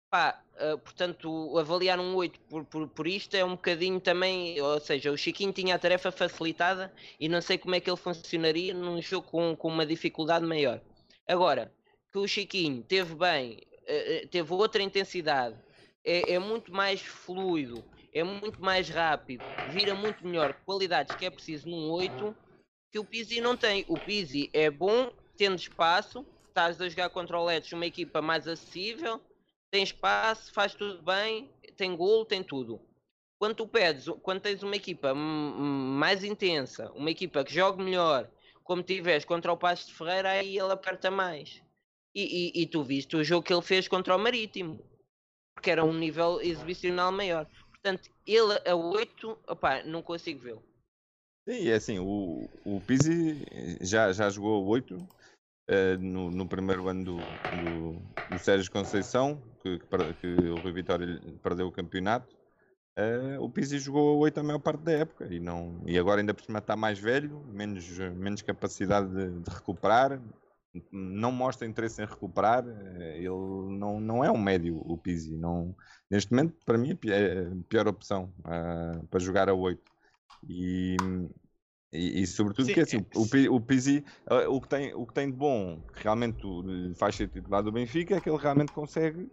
Pá, uh, portanto, avaliar um 8 por, por, por isto é um bocadinho também, ou seja, o Chiquinho tinha a tarefa facilitada e não sei como é que ele funcionaria num jogo com, com uma dificuldade maior. Agora, que o Chiquinho teve bem, uh, teve outra intensidade, é, é, muito mais fluido, é muito mais rápido, vira muito melhor qualidades que é preciso num 8 que o Pizzi não tem. O Pizzi é bom, tendo espaço, estás a jogar contra o Leeds, uma equipa mais acessível tem espaço, faz tudo bem, tem golo, tem tudo. Quando tu pedes, quando tens uma equipa mais intensa, uma equipa que joga melhor, como tiveste contra o Passo de Ferreira, aí ele aperta mais. E, e, e, tu viste o jogo que ele fez contra o Marítimo, que era um nível exibicional maior. Portanto, ele a 8, opá, não consigo vê-lo. Sim, é assim, o, o Pizzi já, já jogou 8 uh, no, no, primeiro ano do, do, do Sérgio Conceição, que, que, que, o Rui Vitória perdeu o campeonato. Uh, o Pizzi jogou 8 a maior parte da época e, não, e agora ainda por cima está mais velho, menos, menos capacidade de, de recuperar, não mostra interesse em recuperar. Eh, ele não, não é um médio, o Pizzi. Não, neste momento, para mim, é a pior opção uh, para jogar a 8. E, e, e, sobretudo Sim, que assim, é. o, o Pizzi, uh, o, que tem, o que tem de bom, que realmente faz ser titular do Benfica, é que ele realmente consegue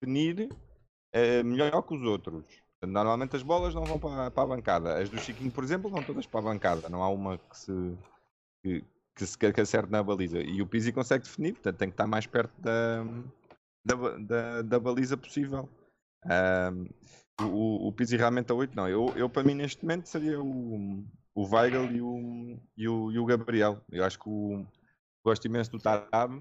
definir uh, melhor que os outros. Normalmente as bolas não vão para, para, a bancada. As do Chiquinho, por exemplo, vão todas para a bancada. Não há uma que se, que, que se que acerte na baliza. E o Pizzi consegue definir, portanto tem que estar mais perto da, da, da, da baliza possível. Um, o, o Pizzi realmente a 8, não. Eu, eu, para mim, neste momento, seria o, o Weigl e o, e o, e o Gabriel. Eu acho que o, gosto imenso do Tarab,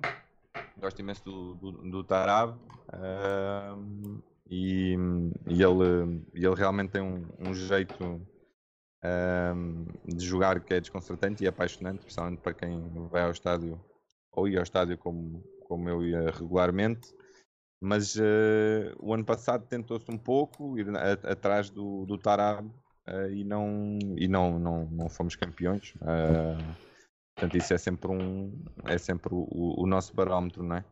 gosto imenso do, do, do Tarab uh, e, e, ele, ele realmente tem um, um jeito uh, de jogar que é desconcertante e apaixonante, principalmente para quem vai ao estádio ou ia ao estádio como, como eu ia regularmente. Mas uh, o ano passado tentou-se um pouco ir a, atrás do, do Tarab uh, e, não, e não, não, não fomos campeões. Uh, portanto, isso é sempre, um, é sempre o, o nosso barómetro, não é?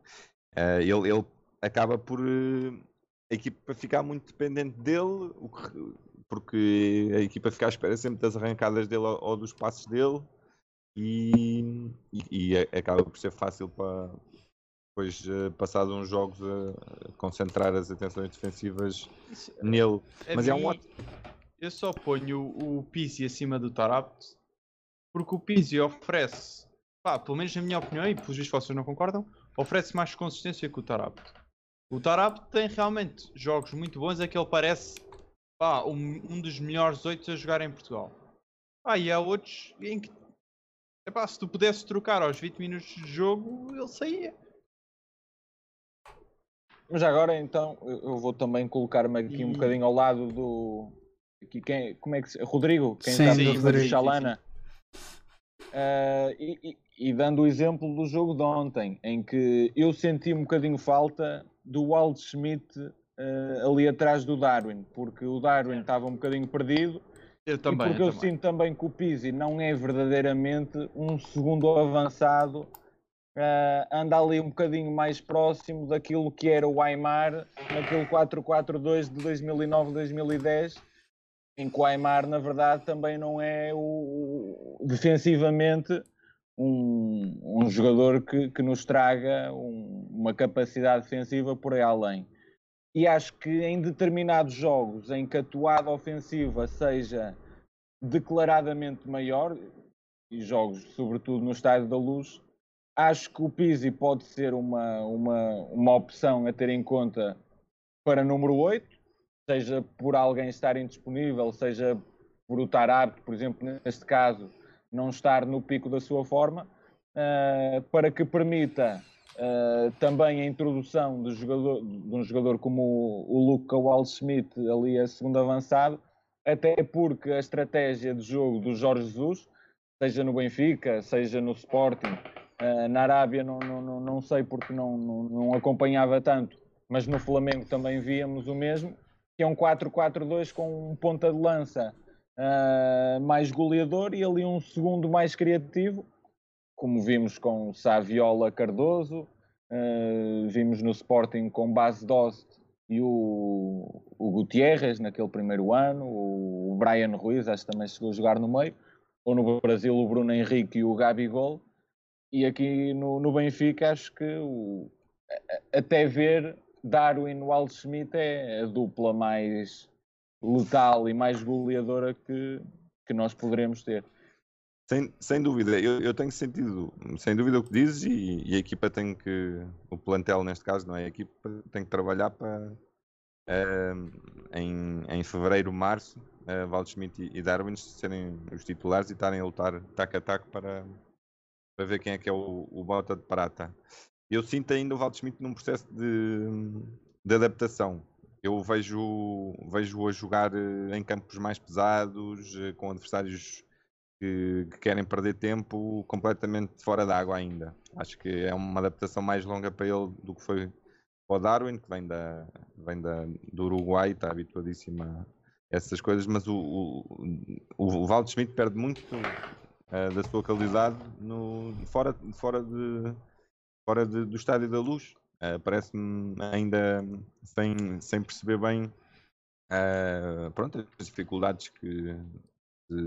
ele, ele acaba por a equipa ficar muito dependente dele, porque a equipa fica à espera sempre das arrancadas dele ou dos passos dele. E, e, e, acaba por ser fácil para, depois, uh, passado uns jogos, a concentrar as atenções defensivas Isso, nele. Mas é um ótimo. Eu só ponho o Pizzi acima do Tarabt porque o Pizzi oferece, pá, pelo menos na minha opinião, e pelos vistos vocês não concordam, oferece mais consistência que o Tarabt. O Tarabt tem realmente jogos muito bons, é que ele parece pá, um, um dos melhores oito a jogar em Portugal. Ah, e há outros em que epá, se tu pudesse trocar aos 20 minutos de jogo, ele saía. Mas agora então eu vou também colocar-me aqui e... um bocadinho ao lado do. Aqui, quem, como é que se... Rodrigo, quem sim, está do Chalana. Uh, e, e, e, dando o exemplo do jogo de ontem, em que eu senti um bocadinho falta do Walt Schmidt uh, ali atrás do Darwin, porque o Darwin estava um bocadinho perdido. Eu também. E porque eu, eu sinto também que o Pizzi não é verdadeiramente um segundo avançado uh, anda ali um bocadinho mais próximo daquilo que era o Aymar naquele 4-4-2 de 2009-2010, em que o Aymar, na verdade, também não é o, defensivamente um, um jogador que, que nos traga um, uma capacidade defensiva por aí além. E acho que em determinados jogos em que a toada ofensiva seja declaradamente maior, e jogos sobretudo no Estádio da Luz, Acho que o Pizzi pode ser uma, uma, uma opção a ter em conta para número 8, seja por alguém estar indisponível, seja por o apto, por exemplo, neste caso, não estar no pico da sua forma, uh, para que permita uh, também a introdução de, jogador, de um jogador como o, o Luca Wall-Schmidt ali a segundo avançado, até porque a estratégia de jogo do Jorge Jesus, seja no Benfica, seja no Sporting, Uh, na Arábia não, não, não, sei porque não, não, não, acompanhava tanto, mas no Flamengo também víamos o mesmo, que é um 4-4-2 com um ponta de lança uh, mais goleador e ali um segundo mais criativo, como vimos com Saviola Cardoso, uh, vimos no Sporting com Base Dost e o, o Gutierrez naquele primeiro ano, o Brian Ruiz, acho que também chegou a jogar no meio, ou no Brasil o Bruno Henrique e o Gabigol, e aqui no, no Benfica acho que o, até ver Darwin Walt Schmidt é a dupla mais letal e mais goleadora que, que nós poderemos ter. Sem, sem dúvida, eu, eu tenho sentido, sem dúvida o que dizes e, e, a equipa tem que, o plantel neste caso, não é? A equipa tem que trabalhar para uh, em, em fevereiro, março, uh, Waldschmidt e, e Darwin serem os titulares e estarem a lutar taco a taco para, para ver quem é que é o, o bota de prata. Eu sinto ainda o Waldschmidt num processo de, de adaptação. Eu vejo, vejo-o a jogar eh, em campos mais pesados, eh, com adversários que, que, querem perder tempo completamente fora d'água ainda. Acho que é uma adaptação mais longa para ele do que foi para o Darwin, que vem, da, vem da, do Uruguai, está habituadíssimo a essas coisas, mas o, o, o, o Schmidt perde muito uh, da sua qualidade no, fora, fora, de, fora de, do Estádio da Luz. Uh, Parece-me ainda sem, sem perceber bem uh, pronto, as dificuldades que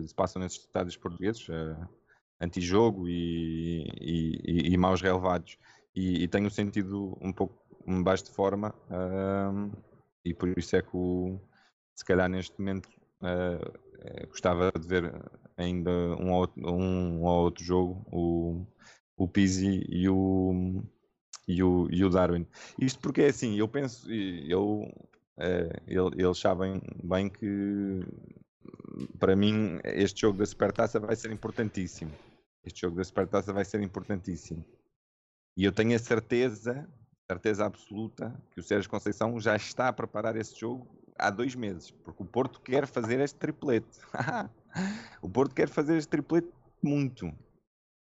se passam nesses estádios portugueses, uh, antijogo e, e, e, e maus relevados. E, e, tenho sentido um pouco baixo de forma, uh, e por isso é que o, se calhar neste momento uh, gostava de ver ainda um ou, um ou outro jogo, o, o Pizzi e o, e o, e o Darwin. Isto porque é assim, eu penso, eu, eles sabem bem que para mim este jogo da Supertaça vai ser importantíssimo. Este jogo da Supertaça vai ser importantíssimo. E eu tenho a certeza, certeza absoluta, que o Sérgio Conceição já está a preparar esse jogo há dois meses, porque o Porto quer fazer este triplete. o Porto quer fazer este triplete muito.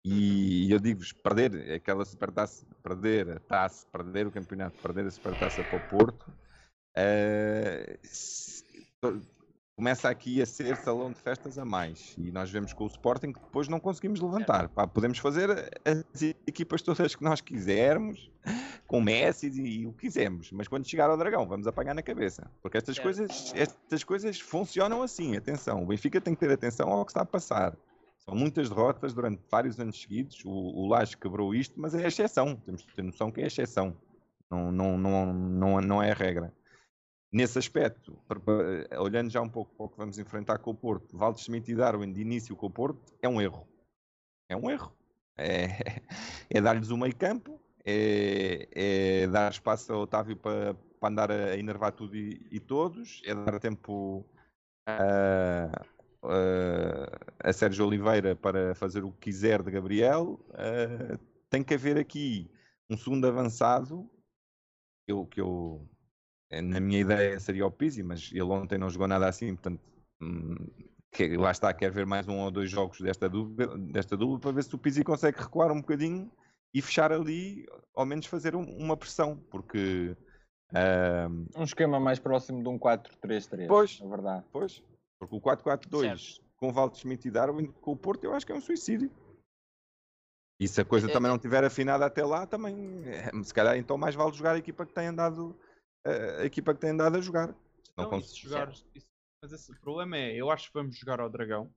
E eu digo-vos, perder aquela supertaça, perder a taça, perder o campeonato, perder a supertaça para o Porto, uh, começa aqui a ser salão de festas a mais. E nós vemos com o Sporting que depois não conseguimos levantar. Pá, podemos fazer as equipas todas que nós quisermos, com Messi e, e o que quisermos, mas quando chegar ao Dragão vamos apanhar na cabeça. Porque estas, coisas, estas coisas funcionam assim, atenção. O Benfica tem que ter atenção ao que está a passar. São muitas derrotas durante vários anos seguidos. O, o Laje quebrou isto, mas é exceção. Temos que ter noção que é exceção. Não, não, não, não, não é a regra. Nesse aspecto, olhando já um pouco para o que vamos enfrentar com o Porto, Valdes Smith e Darwin de início com o Porto é um erro. É um erro. É, é dar-lhes o meio campo, é, é, dar espaço ao Otávio para, para andar a enervar tudo e, e todos, é dar tempo a, a Sérgio Oliveira para fazer o que quiser de Gabriel, uh, tem que haver aqui um segundo avançado, eu, que eu, na minha ideia seria o Pizzi, mas ele ontem não jogou nada assim, portanto, hum, que, lá está, quer ver mais um ou dois jogos desta dúvida, desta dúvida para ver se o Pizzi consegue recuar um bocadinho e fechar ali, ao menos fazer um, uma pressão, porque... Uh, um esquema mais próximo de um 4-3-3, pois, é verdade. Pois, porque o 4-4-2 com o Valdo Schmidt e Darwin com o Porto eu acho que é um suicídio. E se a coisa é, também não tiver afinada até lá, também é, se calhar então mais vale jogar a equipa que tem andado a, equipa que tem andado a jogar. Não, não isso jogar isso, mas esse, o problema é, eu acho que vamos jogar ao Dragão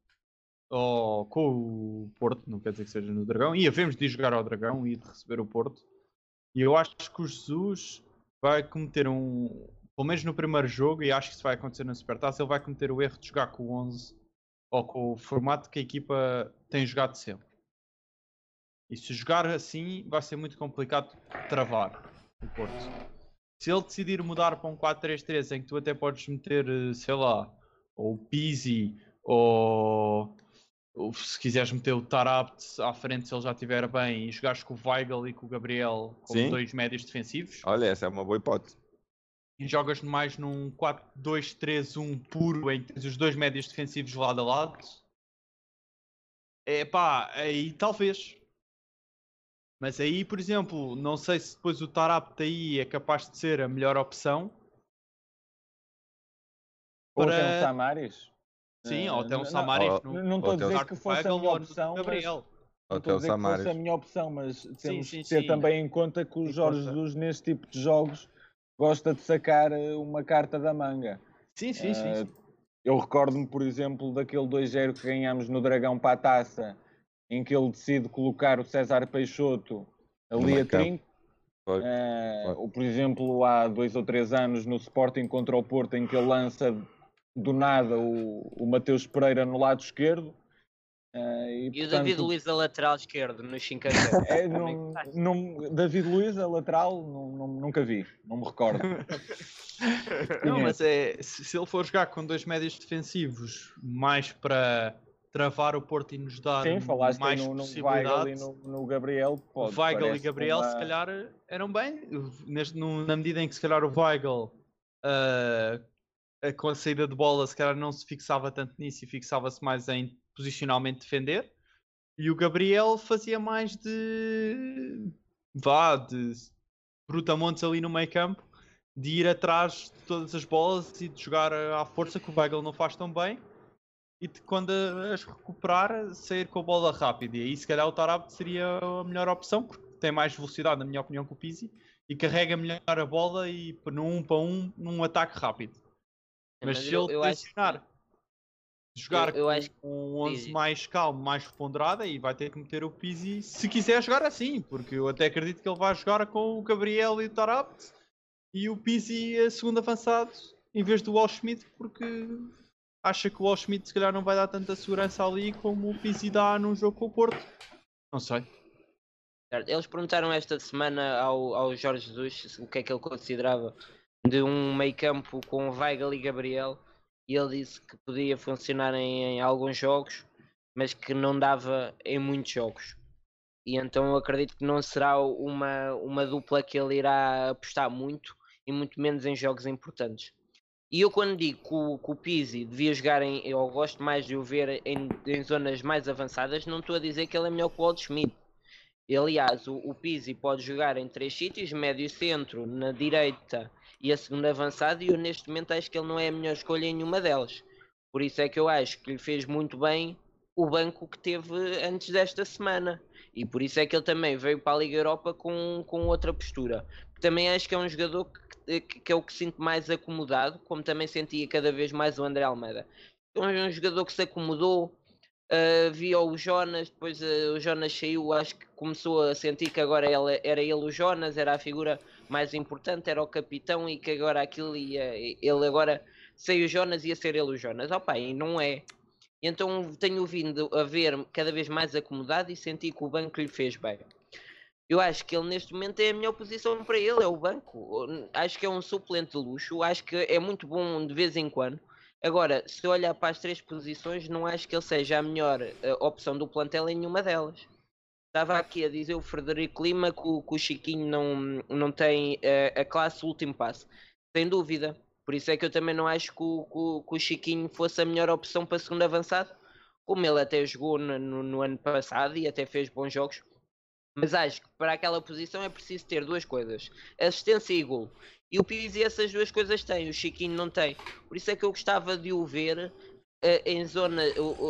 ou com o Porto, não quer dizer que seja no Dragão, e havemos de ir jogar ao Dragão e de receber o Porto. E eu acho que o Jesus vai cometer um, pelo menos no primeiro jogo, e acho que isso vai acontecer na Supertaça, ele vai cometer o erro de jogar com o 11 ou com o formato que a equipa tem jogado sempre. E se jogar assim, vai ser muito complicado travar o Porto. Se ele decidir mudar para um 4-3-3 em que tu até podes meter, eh, sei lá, ou o Pizzi, ou, ou, se quiseres meter o Tarabt à frente se ele já estiver bem e jogares com o Weigl e com o Gabriel como Sim. dois médios defensivos. Olha, essa é uma boa hipótese e jogas mais num 4-2-3-1 puro em que tens os dois médios defensivos lado a lado, é pá, aí talvez. Mas aí, por exemplo, não sei se depois o Tarap aí é capaz de ser a melhor opção. Ou para... tem o Samaris. Sim, ou tem o Samaris. Não, não estou a dizer que fosse a minha opção, Gabriel. Não estou a dizer que fosse a minha opção, mas temos sim, sim, que ter sim. também em conta que o Jorge Jesus, neste tipo de jogos, gosta de sacar eh, uma carta da manga. Sim, sim, uh, sim, sim. Eu recordo-me, por exemplo, daquele 2-0 que ganhámos no Dragão para a taça, em que ele decide colocar o César Peixoto ali a trinco. Uh, ou, por exemplo, há dois ou três anos no Sporting contra o Porto, em que ele lança do nada o, o Mateus Pereira no lado esquerdo Uh, e, e portanto, o David Luiz a lateral esquerdo no 5 é, não, não, David Luiz a lateral não, não, nunca vi, não me recordo. não, mas é se, se, ele for jogar com dois médios defensivos mais para travar o Porto e nos dar Sim, falaste mais no, no possibilidade. e no, no Gabriel. Pode, Weigl e Gabriel uma... se calhar eram bem, neste, no, na medida em que se calhar o Weigl uh, com a saída de bola se calhar não se fixava tanto nisso e fixava-se mais em posicionalmente defender. E o Gabriel fazia mais de. vá, de brutamontes ali no meio campo, de ir atrás de todas as bolas e de jogar à força que o Weigl não faz tão bem. E de quando as recuperar, sair com a bola rápida. E aí, se calhar, o Tarab seria a melhor opção, porque tem mais velocidade, na minha opinião, que o Pizzi e carrega melhor a bola e num um para um, num ataque rápido. Mas, Mas se ele tensionar jogar eu, eu com um 11 mais calmo, mais ponderado e vai ter que meter o Pizzi se quiser jogar assim, porque eu até acredito que ele vai jogar com o Gabriel e o Tarabt e o Pizzi a segundo avançado em vez do Wall Schmidt porque acha que o Schmidt se calhar não vai dar tanta segurança ali como o Pizzi dá num jogo com o Porto. Não sei. Eles perguntaram esta semana ao, ao Jorge Jesus o que é que ele considerava de um meio campo com Weigl e Gabriel e ele disse que podia funcionar em, em, alguns jogos, mas que não dava em muitos jogos. E então eu acredito que não será uma, uma dupla que ele irá apostar muito e muito menos em jogos importantes. E eu quando digo que o, que o Pizzi devia jogar em, eu gosto mais de o ver em, em zonas mais avançadas, não estou a dizer que ele é melhor que o Walt Schmidt. Aliás, o, o Pizzi pode jogar em três sítios, médio centro, na direita e a segunda avançada, e eu neste momento acho que ele não é a melhor escolha em nenhuma delas. Por isso é que eu acho que lhe fez muito bem o banco que teve antes desta semana. E por isso é que ele também veio para a Liga Europa com, com outra postura. Também acho que é um jogador que, que, é o que sinto mais acomodado, como também sentia cada vez mais o André Almeida. É um jogador que se acomodou, Uh, via o Jonas, depois uh, o Jonas saiu, acho que começou a sentir que agora ele, era ele o Jonas, era a figura mais importante, era o capitão e que agora aquilo ia, ele agora saiu o Jonas ia ser ele o Jonas. Opa, e não é. Então tenho vindo a ver cada vez mais acomodado e senti que o banco lhe fez bem. Eu acho que ele neste momento é a melhor posição para ele, é o banco. Acho que é um suplente de luxo, acho que é muito bom de vez em quando Agora, se olhar para as três posições, não acho que ele seja a melhor uh, opção do plantel em nenhuma delas. Estava aqui a dizer o Frederico Lima que o, que o Chiquinho não, não tem uh, a classe último passo. Sem dúvida. Por isso é que eu também não acho que o, que, que o Chiquinho fosse a melhor opção para segundo avançado. Como ele até jogou no, no, no ano passado e até fez bons jogos. Mas acho que para aquela posição é preciso ter duas coisas: assistência e gol. E o Pizzi essas duas coisas tem, o Chiquinho não tem. Por isso é que eu gostava de o ver uh, em, zona,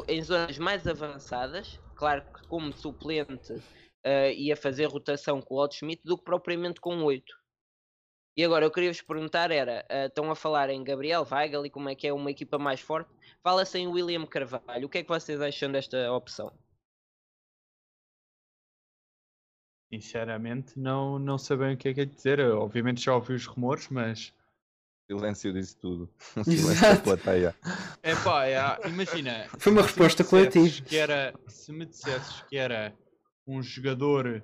em zonas mais avançadas, claro que como suplente uh, e a fazer rotação com o Otto Schmidt, do que propriamente com o 8. E agora eu queria vos perguntar era, uh, estão a falar em Gabriel Weigel e como é que é uma equipa mais forte, fala-se em William Carvalho, o que é que vocês acham desta opção? Sinceramente, não, não sabem o que é que é dizer. Eu, obviamente já ouvi os rumores, mas. Silêncio disse tudo. Silêncio da plateia. É pá, é, imagina. Foi uma resposta coletiva. Que era, se me dissesses que era um jogador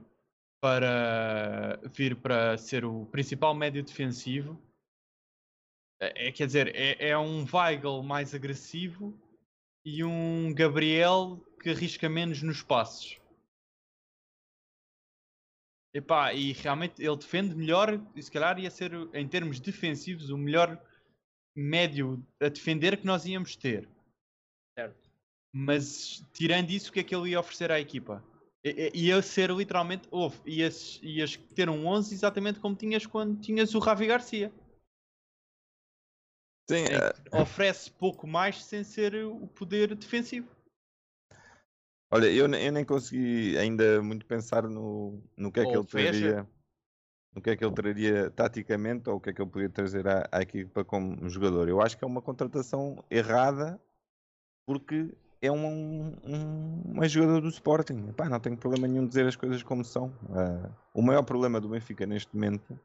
para vir para ser o principal médio defensivo, é, é quer dizer, é, é um Weigl mais agressivo e um Gabriel que arrisca menos nos passos. Epá, e realmente ele defende melhor, e se calhar ia ser, em termos defensivos, o melhor médio a defender que nós íamos ter. Certo. Mas tirando isso, o que é que ele ia oferecer à equipa? Ia ser literalmente, houve, ias, ias ter um 11 exatamente como tinhas quando tinhas o Ravi Garcia. Sim, é... Oferece pouco mais sem ser o poder defensivo. Olha, eu, eu nem consegui ainda muito pensar no, no que é que ele traria. No que é que ele traria taticamente ou o que é que ele podia trazer à, à equipa como jogador. Eu acho que é uma contratação errada porque é um, um, um jogador do Sporting. Epá, não tenho problema nenhum de dizer as coisas como são. Uh, o maior problema do Benfica neste momento,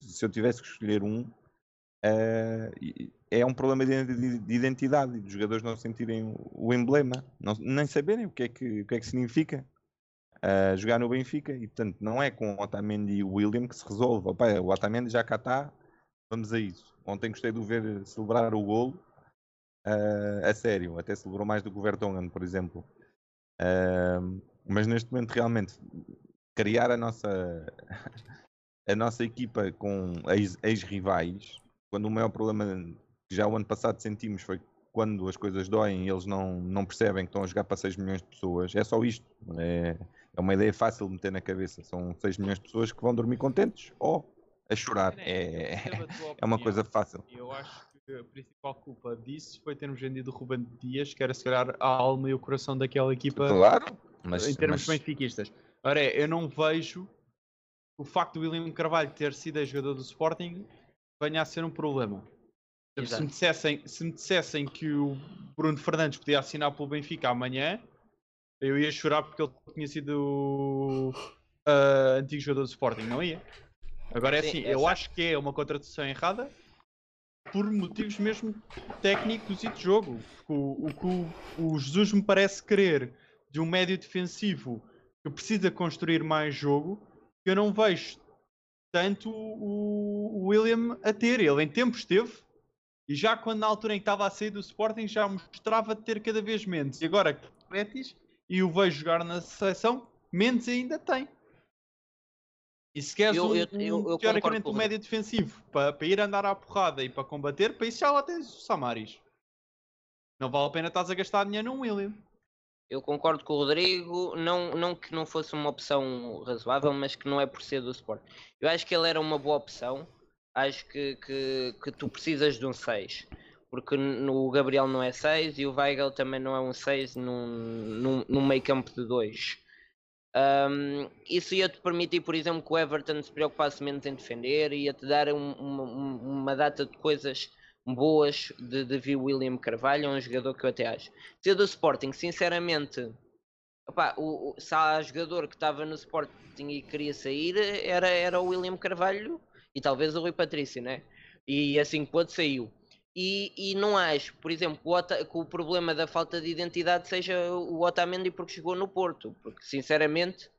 se eu tivesse que escolher um, uh, é um problema de identidade, dos jogadores não sentirem o emblema, não, nem saberem o que é que, que, é que significa uh, jogar no Benfica. E portanto, não é com o Otamendi e o William que se resolve. O Otamendi já cá está, vamos a isso. Ontem gostei de o ver celebrar o golo uh, a sério, até celebrou mais do que o Vertonghen, por exemplo. Uh, mas neste momento, realmente, criar a nossa, a nossa equipa com ex-rivais, quando o maior problema que já o ano passado sentimos foi quando as coisas doem e eles não, não percebem que estão a jogar para 6 milhões de pessoas. É só isto. É, é uma ideia fácil de meter na cabeça. São 6 milhões de pessoas que vão dormir contentes ou a chorar. É, é uma coisa fácil. Eu acho a principal culpa disso foi termos vendido o Ruben Dias, que era se calhar a alma e o coração daquela equipa. Claro, mas, em termos mas... benfiquistas. Ora, é, eu não vejo o facto do William Carvalho ter sido jogador do Sporting venha a ser um problema. Se me, dissessem, se me dissessem que o Bruno Fernandes podia assinar pelo Benfica amanhã, eu ia chorar porque ele tinha sido uh, antigo jogador do Sporting, não ia? Agora é Sim, assim, é eu certo. acho que é uma contratação errada por motivos mesmo técnicos e de jogo. O, o que o, o, Jesus me parece querer de um médio defensivo que precisa construir mais jogo, eu não vejo tanto o, o William a ter. Ele em tempos teve, e já quando na altura em que estava a sair do Sporting já mostrava ter cada vez menos. E agora Betis e o vejo jogar na seleção, Mendes ainda tem. E se queres eu, um, eu, eu, eu teoricamente um médio defensivo para, para ir andar à porrada e para combater, para isso já lá tens o Samaris. Não vale a pena estás a gastar dinheiro num William. Eu concordo com o Rodrigo, não, não que não fosse uma opção razoável, mas que não é por ser do Sport. Eu acho que ele era uma boa opção. Acho que, que, que tu precisas de um 6. Porque no, o Gabriel não é 6 e o Weigel também não é um 6 num, num, num meio campo de 2. Um, isso ia-te permitir, por exemplo, que o Everton se preocupasse menos em defender, ia-te dar um, uma, uma data de coisas boas de, de ver William Carvalho, um jogador que eu até acho. Ser do Sporting, sinceramente, opa, o, o, se há jogador que estava no Sporting e queria sair, era, era o William Carvalho e talvez o Rui Patrício, né? E assim pôde saiu. E, e não acho, por exemplo, que o problema da falta de identidade seja o Otamendi porque chegou no Porto, porque sinceramente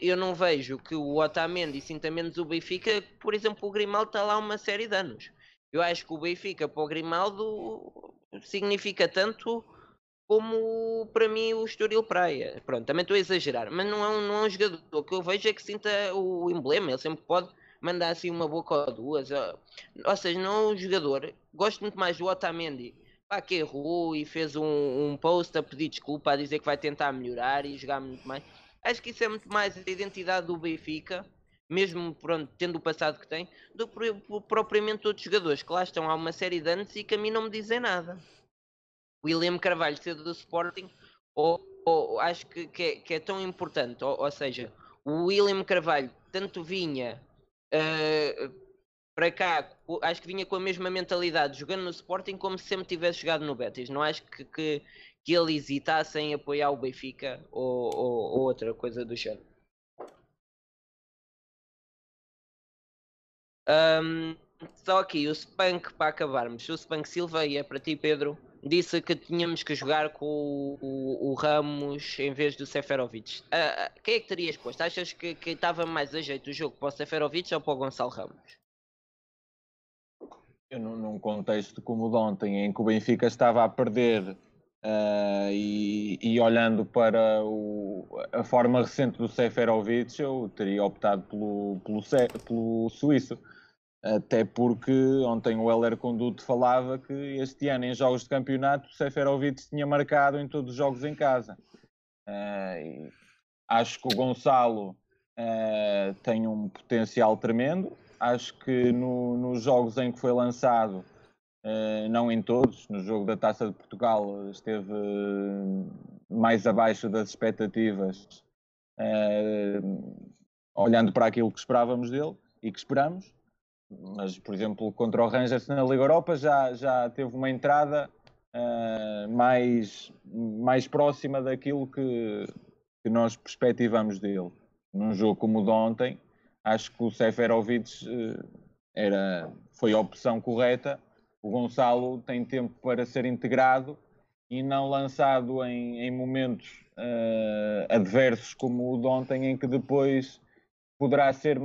eu não vejo que o Otamendi sinta menos o Benfica, por exemplo, o Grimaldo está lá uma série de anos. Eu acho que o Benfica para o Grimaldo significa tanto como para mim o Estoril Praia. Pronto, também estou a exagerar, mas não é um, não é um jogador. O que eu vejo é que sinta o emblema, ele sempre pode mandar assim uma boca ou duas. Ou seja, não é um jogador. Gosto muito mais do Otamendi. Pá, que errou e fez um, um post a pedir desculpa, a dizer que vai tentar melhorar e jogar muito mais. Acho que isso é muito mais a identidade do Benfica mesmo pronto, tendo o passado que tem, do que propriamente outros jogadores que lá estão há uma série de anos e que a mim não me dizem nada. William Carvalho ser do Sporting, ou, ou acho que, que, é, que, é, tão importante, ou, ou, seja, o William Carvalho tanto vinha uh, para cá, acho que vinha com a mesma mentalidade jogando no Sporting como se sempre tivesse jogado no Betis. Não acho que, que, que ele hesitasse em apoiar o Benfica ou, ou, ou outra coisa do género. Um, só aqui, o Spunk para acabarmos. O Spunk Silva, e é para ti, Pedro, disse que tínhamos que jogar com o, o, o Ramos em vez do Seferovic. Uh, quem é que terias posto? Achas que, estava mais a jeito o jogo para o Seferovic ou para o Gonçalo Ramos? Eu, num contexto como o de ontem, em que o Benfica estava a perder Uh, e, e, olhando para o, a forma recente do Seferovic, eu teria optado pelo, pelo, pelo suíço. Até porque ontem o Heller Conduto falava que este ano, em jogos de campeonato, o Seferovic tinha marcado em todos os jogos em casa. Uh, acho que o Gonçalo uh, tem um potencial tremendo. Acho que no, nos jogos em que foi lançado Uh, não em todos. No jogo da Taça de Portugal esteve mais abaixo das expectativas, olhando para aquilo que esperávamos dele e que esperamos. Mas, por exemplo, contra o Rangers na Liga Europa já, já teve uma entrada mais, mais próxima daquilo que, que nós perspectivamos dele. Num jogo como o de ontem, acho que o Seferovic era, foi a opção correta o Gonçalo tem tempo para ser integrado e não lançado em, em momentos uh, adversos como o de ontem, em que depois poderá ser,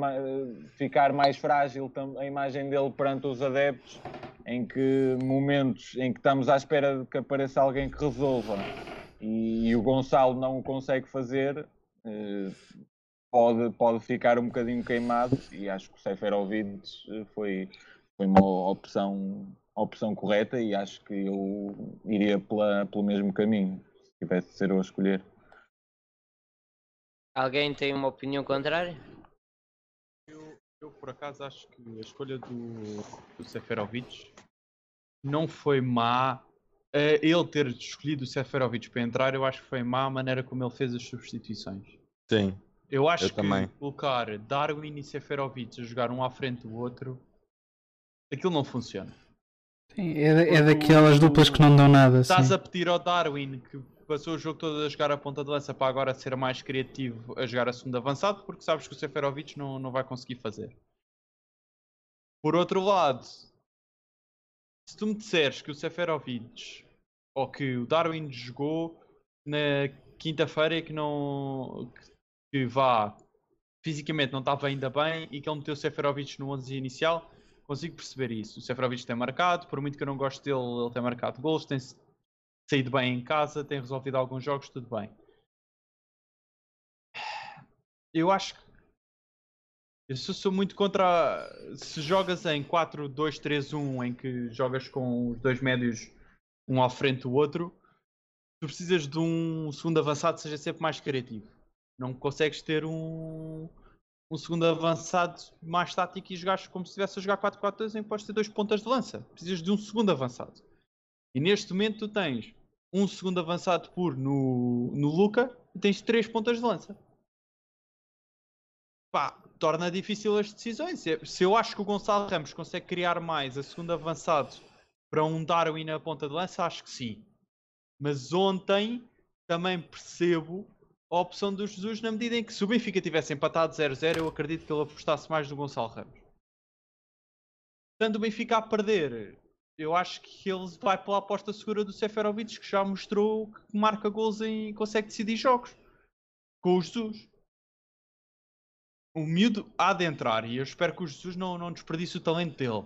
ficar mais frágil a imagem dele perante os adeptos, em que momentos em que estamos à espera de que apareça alguém que resolva e, o Gonçalo não o consegue fazer, uh, pode, pode ficar um bocadinho queimado e acho que o Seferovic foi, foi uma opção opção correta e acho que eu iria pela, pelo mesmo caminho, se tivesse de ser eu a escolher. Alguém tem uma opinião contrária? Por acaso acho que a escolha do, do Seferovic não foi má. Uh, ele ter escolhido o Seferovic para entrar, eu acho que foi má a maneira como ele fez as substituições. Sim. Eu acho eu que também. colocar Darwin e Seferovic a jogar um à frente do outro, aquilo não funciona. Sim, é, é daquelas duplas que não dão nada. Estás sim. a pedir ao Darwin que passou o jogo todo a jogar a ponta de lança para agora ser mais criativo a jogar a segunda avançado porque sabes que o Seferovic não, não vai conseguir fazer. Por outro lado, se tu me disseres que o Seferovic ou que o Darwin jogou na quinta-feira e que não que vá fisicamente não estava ainda bem e que ele meteu o Seferovic no 11 inicial, consigo perceber isso. O Seferovic tem marcado, por muito que eu não goste dele, ele tem marcado gols, tem saído bem em casa, tem resolvido alguns jogos, tudo bem. eu acho que eu sou muito contra. Se jogas em 4-2-3-1, em que jogas com os dois médios um à frente do outro, tu precisas de um segundo avançado que seja sempre mais criativo. Não consegues ter um, um segundo avançado mais tático e jogares como se estivesse a jogar 4-4-2 em que podes ter dois pontas de lança. Precisas de um segundo avançado. E neste momento tu tens um segundo avançado por no, no Luca e tens três pontas de lança. Pá, torna difícil as decisões. Se eu acho que o Gonçalo Ramos consegue criar mais a segundo avançado para um Darwin na ponta de lança, acho que sim. Mas ontem também percebo a opção do Jesus na medida em que se o Benfica tivesse empatado 0-0, eu acredito que ele apostasse mais no Gonçalo Ramos. Estando o Benfica a perder, eu acho que ele vai pela aposta segura do Seferovic, que já mostrou que marca gols e consegue decidir jogos com o Jesus o miúdo há de entrar e eu espero que o Jesus não, não desperdice o talento dele.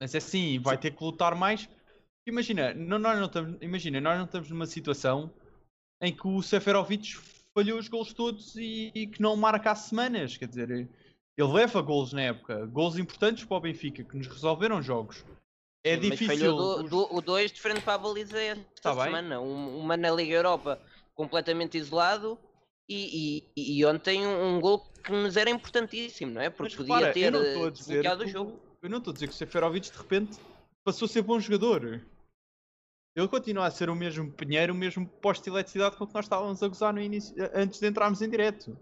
Mas é assim, vai ter que lutar mais. Imagina, não, nós não estamos, imagina, nós não estamos numa situação em que o Seferovic falhou os gols todos e, e, que não marca há semanas. Quer dizer, ele leva gols na época, gols importantes para o Benfica, que nos resolveram jogos. É Sim, difícil. Mas falhou do, do, o 2 de frente para a baliza esta tá semana. Um, uma na Liga Europa completamente isolado e, e, e ontem um, um gol que nos era importantíssimo, não é? Porque Mas, podia ter desbloqueado o jogo. Eu não estou a dizer que o Seferovic de repente passou a ser bom jogador. Ele continua a ser o mesmo Pinheiro, o mesmo posto de eletricidade com que nós estávamos a gozar no início, antes de entrarmos em direto.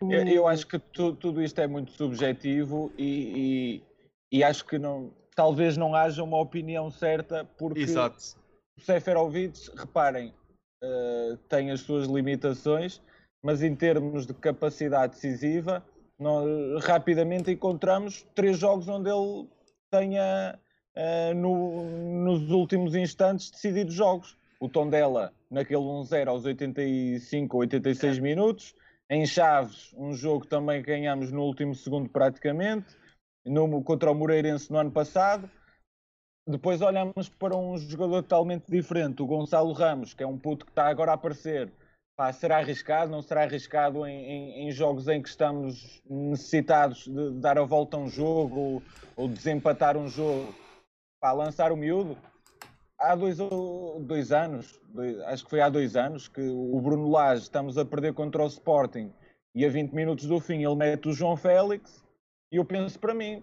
Eu, eu acho que tu, tudo isto é muito subjetivo e, e, e, acho que não, talvez não haja uma opinião certa porque Exato. o Seferovic, reparem, uh, tem as suas limitações, mas em termos de capacidade decisiva, nós rapidamente encontramos três jogos onde ele tenha, uh, no, nos últimos instantes, decidido jogos. O Tondela, naquele 1-0 aos 85 ou 86 minutos. Em Chaves, um jogo também ganhamos no último segundo praticamente. No, contra o Moreirense no ano passado. Depois olhamos para um jogador totalmente diferente, o Gonçalo Ramos, que é um puto que está agora a aparecer. Pá, será arriscado? Não será arriscado em, em, em, jogos em que estamos necessitados de dar a volta a um jogo ou, ou desempatar um jogo? Pá, lançar o miúdo? Há dois, dois anos, dois, acho que foi há dois anos, que o Bruno Lage estamos a perder contra o Sporting e a 20 minutos do fim ele mete o João Félix e eu penso para mim,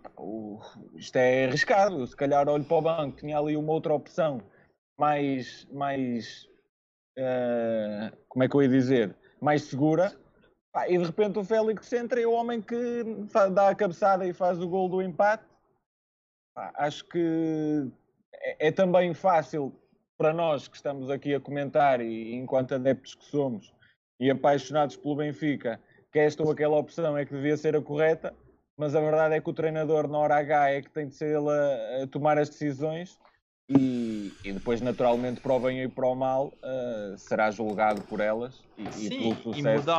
isto é arriscado. Se calhar olho para o banco, tinha ali uma outra opção mais, mais uh, como é que eu ia dizer, mais segura. Pá, e de repente o Félix entra e o homem que dá a cabeçada e faz o gol do empate. Pá, acho que é, é, também fácil para nós que estamos aqui a comentar e enquanto adeptos que somos e apaixonados pelo Benfica, que esta ou aquela opção é que devia ser a correta mas a verdade é que o treinador na hora H é que tem de ser ele a, a tomar as decisões e, e, depois naturalmente para o bem e para o mal uh, será julgado por elas e, Sim, e pelo sucesso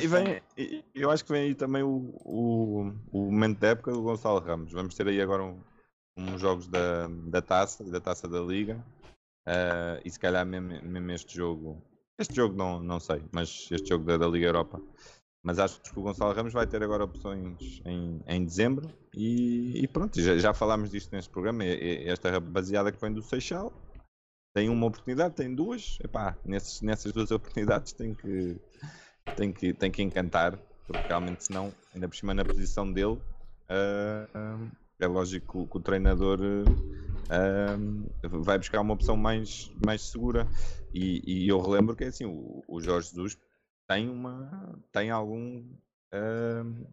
e, e vem, e, eu acho que vem aí também o, o, o, momento da época do Gonçalo Ramos. Vamos ter aí agora um, uns jogos da, da taça da taça da liga uh, e se calhar mesmo, mesmo, este jogo este jogo não, não sei mas este jogo da, da Liga Europa mas acho que o Gonçalo Ramos vai ter agora opções em, em dezembro e, e pronto, já, já, falámos disto neste programa. Esta baseada que vem do Seixal tem uma oportunidade, tem duas. Epá, nesses, nessas duas oportunidades tem que, tem, que, tem que encantar, porque realmente, senão, ainda por cima na posição dele, uh, uh, é lógico que, o treinador uh, vai buscar uma opção mais, mais segura. E, e eu relembro que é assim: o, o Jorge Jesus tem uma. tem algum. Uh,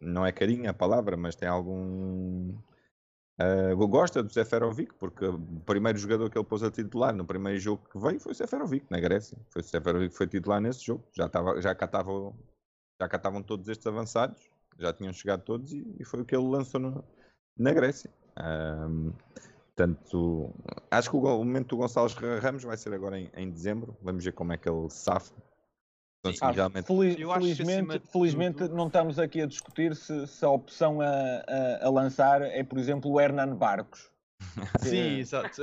não é carinho a palavra, mas tem algum. Uh, gosta do Seferovic, porque o primeiro jogador que ele pôs a titular no primeiro jogo que veio foi o Seferovic, na Grécia. Foi o Seferovic que foi titular nesse jogo. Já, tava, já, cá, tava, já cá estavam todos estes avançados, já tinham chegado todos e, e foi o que ele lançou no, na Grécia. Um, portanto, acho que o, o momento do Gonçalves Ramos vai ser agora em, em dezembro. Vamos ver como é que ele safa ah, realmente... feliz, felizmente, felizmente tudo... não estamos aqui a discutir se, se a opção a, a, a, lançar é, por exemplo, o Hernan Barcos. Sim, exato.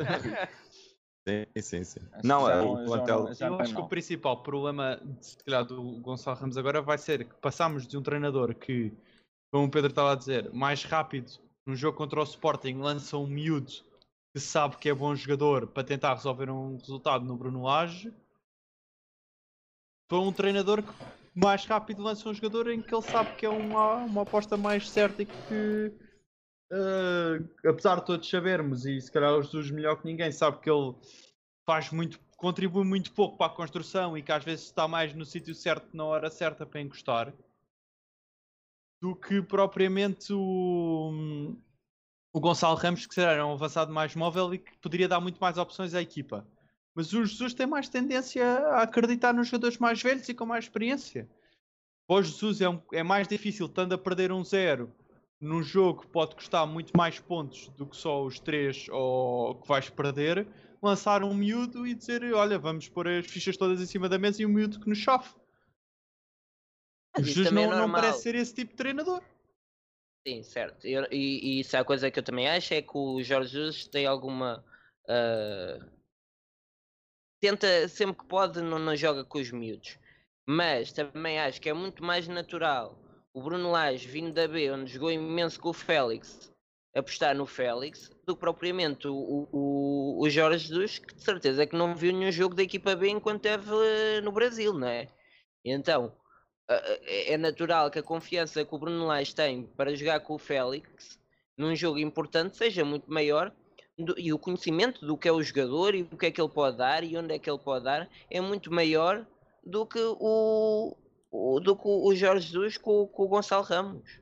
Sim, sim, sim. não, é, o plantel... Eu acho que o principal problema, se calhar, do Gonçalo Ramos agora vai ser que passamos de um treinador que, como o Pedro estava a dizer, mais rápido num jogo contra o Sporting lança um miúdo que sabe que é bom jogador para tentar resolver um resultado no Bruno Lage para um treinador que mais rápido lança um jogador em que ele sabe que é uma, uma aposta mais certa e que uh, apesar de todos sabermos e se calhar o Jesus melhor que ninguém sabe que ele faz muito contribui muito pouco para a construção e que às vezes está mais no sítio certo na hora certa para encostar do que propriamente o, o Gonçalo Ramos, que será um avançado mais móvel e que poderia dar muito mais opções à equipa. Mas o Jesus tem mais tendência a acreditar nos jogadores mais velhos e com mais experiência. Para o Jesus é, um, é mais difícil, estando a perder um zero num jogo que pode custar muito mais pontos do que só os três ou que vais perder, lançar um miúdo e dizer: Olha, vamos pôr as fichas todas em cima da mesa e um miúdo que nos chove. O Jesus não, é não parece ser esse tipo de treinador. Sim, certo. E, e, isso é a coisa que eu também acho: é que o Jorge Jesus tem alguma. Uh... Tenta sempre que pode, não, não joga com os miúdos. Mas também acho que é muito mais natural o Bruno Lage vindo da B, onde jogou imenso com o Félix, apostar no Félix, do que propriamente o, o, o Jorge Jesus, que de certeza que não viu nenhum jogo da equipa B enquanto esteve eh, no Brasil, não é? Então, é natural que a confiança que o Bruno Lage tem para jogar com o Félix num jogo importante seja muito maior e o conhecimento do que é o jogador e o que é que ele pode dar e onde é que ele pode dar é muito maior do que o, o, do que o Jorge Jesus com, com o Gonçalo Ramos.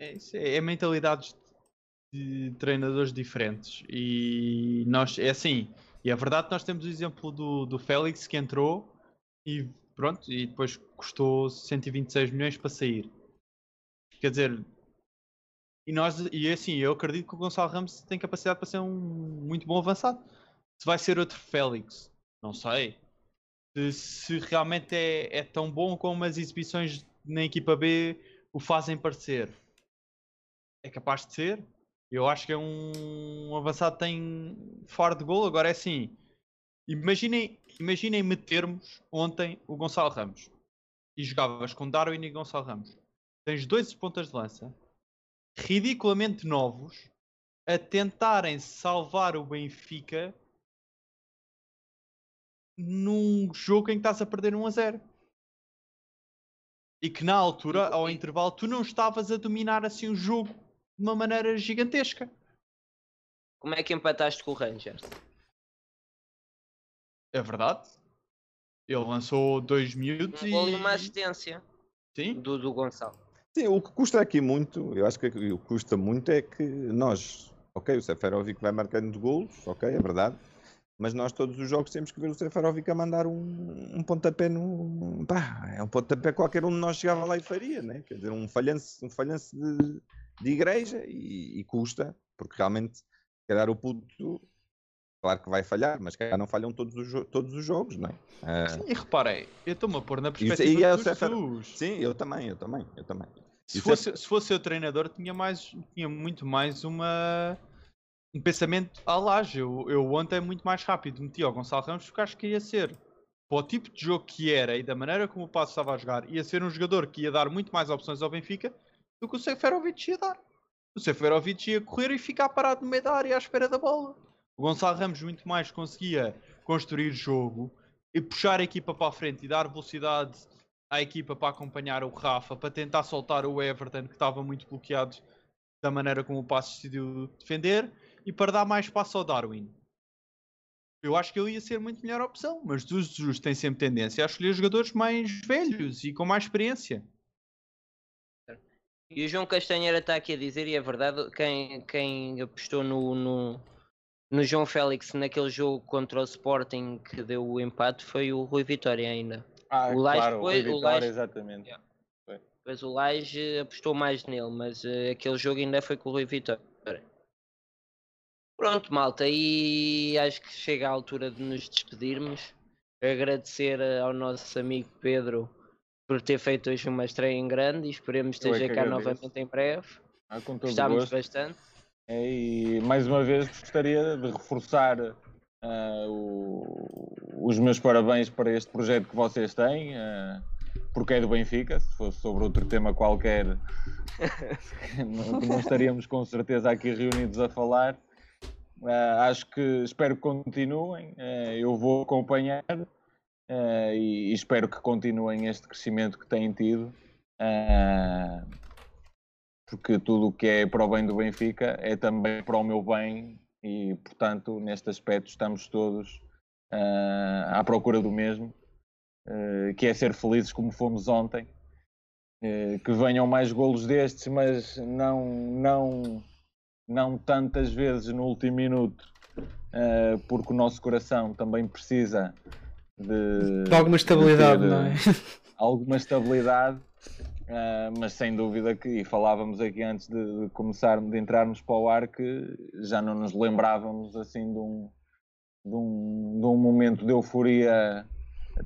É, é, é mentalidades de treinadores diferentes e nós é assim e é verdade nós temos o exemplo do, do Félix que entrou e pronto e depois custou 126 milhões para sair quer dizer e nós e é assim eu acredito que o Gonçalo Ramos tem capacidade para ser um muito bom avançado se vai ser outro Félix, não sei. Se, se realmente é, é, tão bom como as exibições na equipa B o fazem parecer. É capaz de ser. Eu acho que é um, um avançado tem fora de gol. Agora é assim. Imaginem, imaginem metermos ontem o Gonçalo Ramos e jogavas com Darwin e Gonçalo Ramos. Tens dois pontas de lança ridiculamente novos a tentarem salvar o Benfica num jogo em que estás a perder 1 a 0. E que na altura, ao intervalo, tu não estavas a dominar assim o jogo de uma maneira gigantesca. Como é que empataste com o Rangers? É verdade. Ele lançou dois minutos um e... uma assistência. Sim. Do, do Gonçalo. Sim, o que custa aqui muito, eu acho que o que custa muito é que nós, ok, o Seferovic vai marcando golos, ok, é verdade, mas nós todos os jogos temos que ver o Seferovic a mandar um, um pontapé no. Pá, é um pontapé qualquer um de nós chegava lá e faria, né? Quer dizer, um falhanço, um falhanço de, de igreja e, e, custa, porque realmente, se calhar o puto, claro que vai falhar, mas calhar não falham todos os, todos os jogos, não é? Uh... Sim, e reparem, eu estou-me a pôr na perspectiva Isso, é dos Sefer... Sim, eu também, eu também, eu também. Se fosse, se fosse o treinador, tinha, mais, tinha muito mais uma um pensamento à laje. Eu, eu ontem muito mais rápido meti ao Gonçalo Ramos porque acho que ia ser, para o tipo de jogo que era e da maneira como o Passo estava a jogar, ia ser um jogador que ia dar muito mais opções ao Benfica do que o Seferovic ia dar. O Seferovic ia correr e ficar parado no meio da área à espera da bola. O Gonçalo Ramos muito mais conseguia construir jogo e puxar a equipa para a frente e dar velocidade à equipa para acompanhar o Rafa, para tentar soltar o Everton que estava muito bloqueado da maneira como o Passo decidiu defender e para dar mais espaço ao Darwin. Eu acho que ele ia ser muito melhor opção, mas os Jesus têm sempre tendência a escolher jogadores mais velhos e com mais experiência. E o João Castanheira está aqui a dizer, e é verdade, quem, quem apostou no, no, no João Félix naquele jogo contra o Sporting que deu o empate foi o Rui Vitória ainda. Ah, o Laje claro, foi, o Vitória, exatamente. Yeah. Depois o Laje apostou mais nele, mas uh, aquele jogo ainda foi com o Rui Vitória. Pronto, malta, e acho que chega a altura de nos despedirmos. Agradecer eh, ao nosso amigo Pedro por ter feito hoje uma estreia em grande e esperemos é esteja cá novamente em breve. Ah, Gostámos bastante. É, e mais uma vez gostaria de reforçar uh, o, os meus parabéns para este projeto que vocês têm, uh, porque é do Benfica. Se fosse sobre outro tema qualquer, não, não, estaríamos com certeza aqui reunidos a falar. Uh, acho que espero que continuem. eu vou acompanhar e, e, espero que continuem este crescimento que têm tido porque tudo o que é para o bem do Benfica é também para o meu bem e, portanto, neste aspecto estamos todos uh, à procura do mesmo, uh, que é ser felizes como fomos ontem, uh, que venham mais golos destes, mas não, não, não tantas vezes no último minuto, porque o nosso coração também precisa de, de alguma estabilidade, de não é? Alguma estabilidade Uh, mas sem dúvida que, e falávamos aqui antes de, de, começar, de entrarmos para o ar, que já não nos lembrávamos assim de um, de um, de um momento de euforia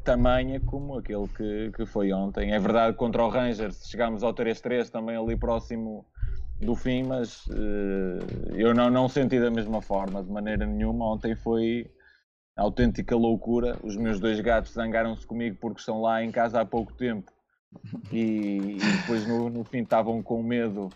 tamanha como aquele que, que foi ontem. É verdade contra o Rangers chegámos ao 3-3 também ali próximo do fim, mas uh, eu não, não senti da mesma forma, de maneira nenhuma. Ontem foi autêntica loucura. Os meus dois gatos zangaram-se comigo porque estão lá em casa há pouco tempo e, e depois no, no, fim estavam com medo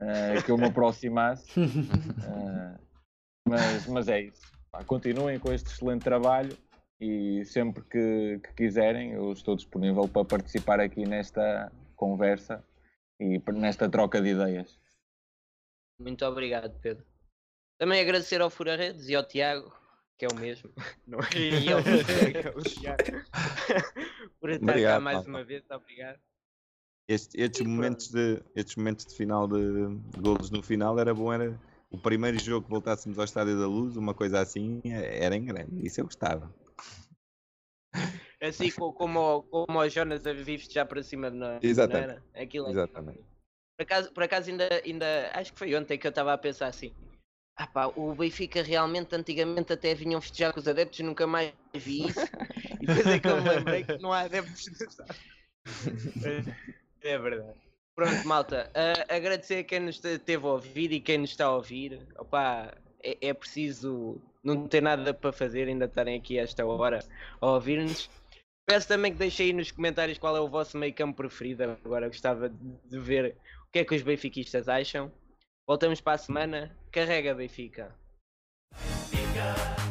uh, que eu me aproximasse. Uh, mas, mas é isso. continuem com este excelente trabalho e sempre que, que, quiserem eu estou disponível para participar aqui nesta conversa e nesta troca de ideias. Muito obrigado, Pedro. Também agradecer ao Fura Redes e ao Tiago que é o mesmo, não é? E Tiago, por estar obrigado, cá mais Malta. uma vez, obrigado. Este, estes, momentos de, estes momentos de final de, de golos no final era bom, era o primeiro jogo que voltássemos ao Estádio da Luz, uma coisa assim, era em grande, isso eu gostava. Assim como, como o Jonas vive já para cima de nós. Exatamente. Aquilo é Exatamente. Por acaso, por acaso ainda, ainda, acho que foi ontem que eu estava a pensar assim, ah pá, o Benfica realmente antigamente até vinham festejar com os adeptos e nunca mais vi isso. e depois é que eu me lembrei que não há adeptos É verdade. Pronto, malta. Uh, agradecer a quem nos teve a ouvir e quem nos está a ouvir. Opa, é, é preciso não ter nada para fazer, ainda estarem aqui a esta hora a ouvir-nos. Peço também que deixem aí nos comentários qual é o vosso meio campo preferido. Agora gostava de ver o que é que os benfiquistas acham. Voltamos para a semana. Carrega, Benfica. Benfica.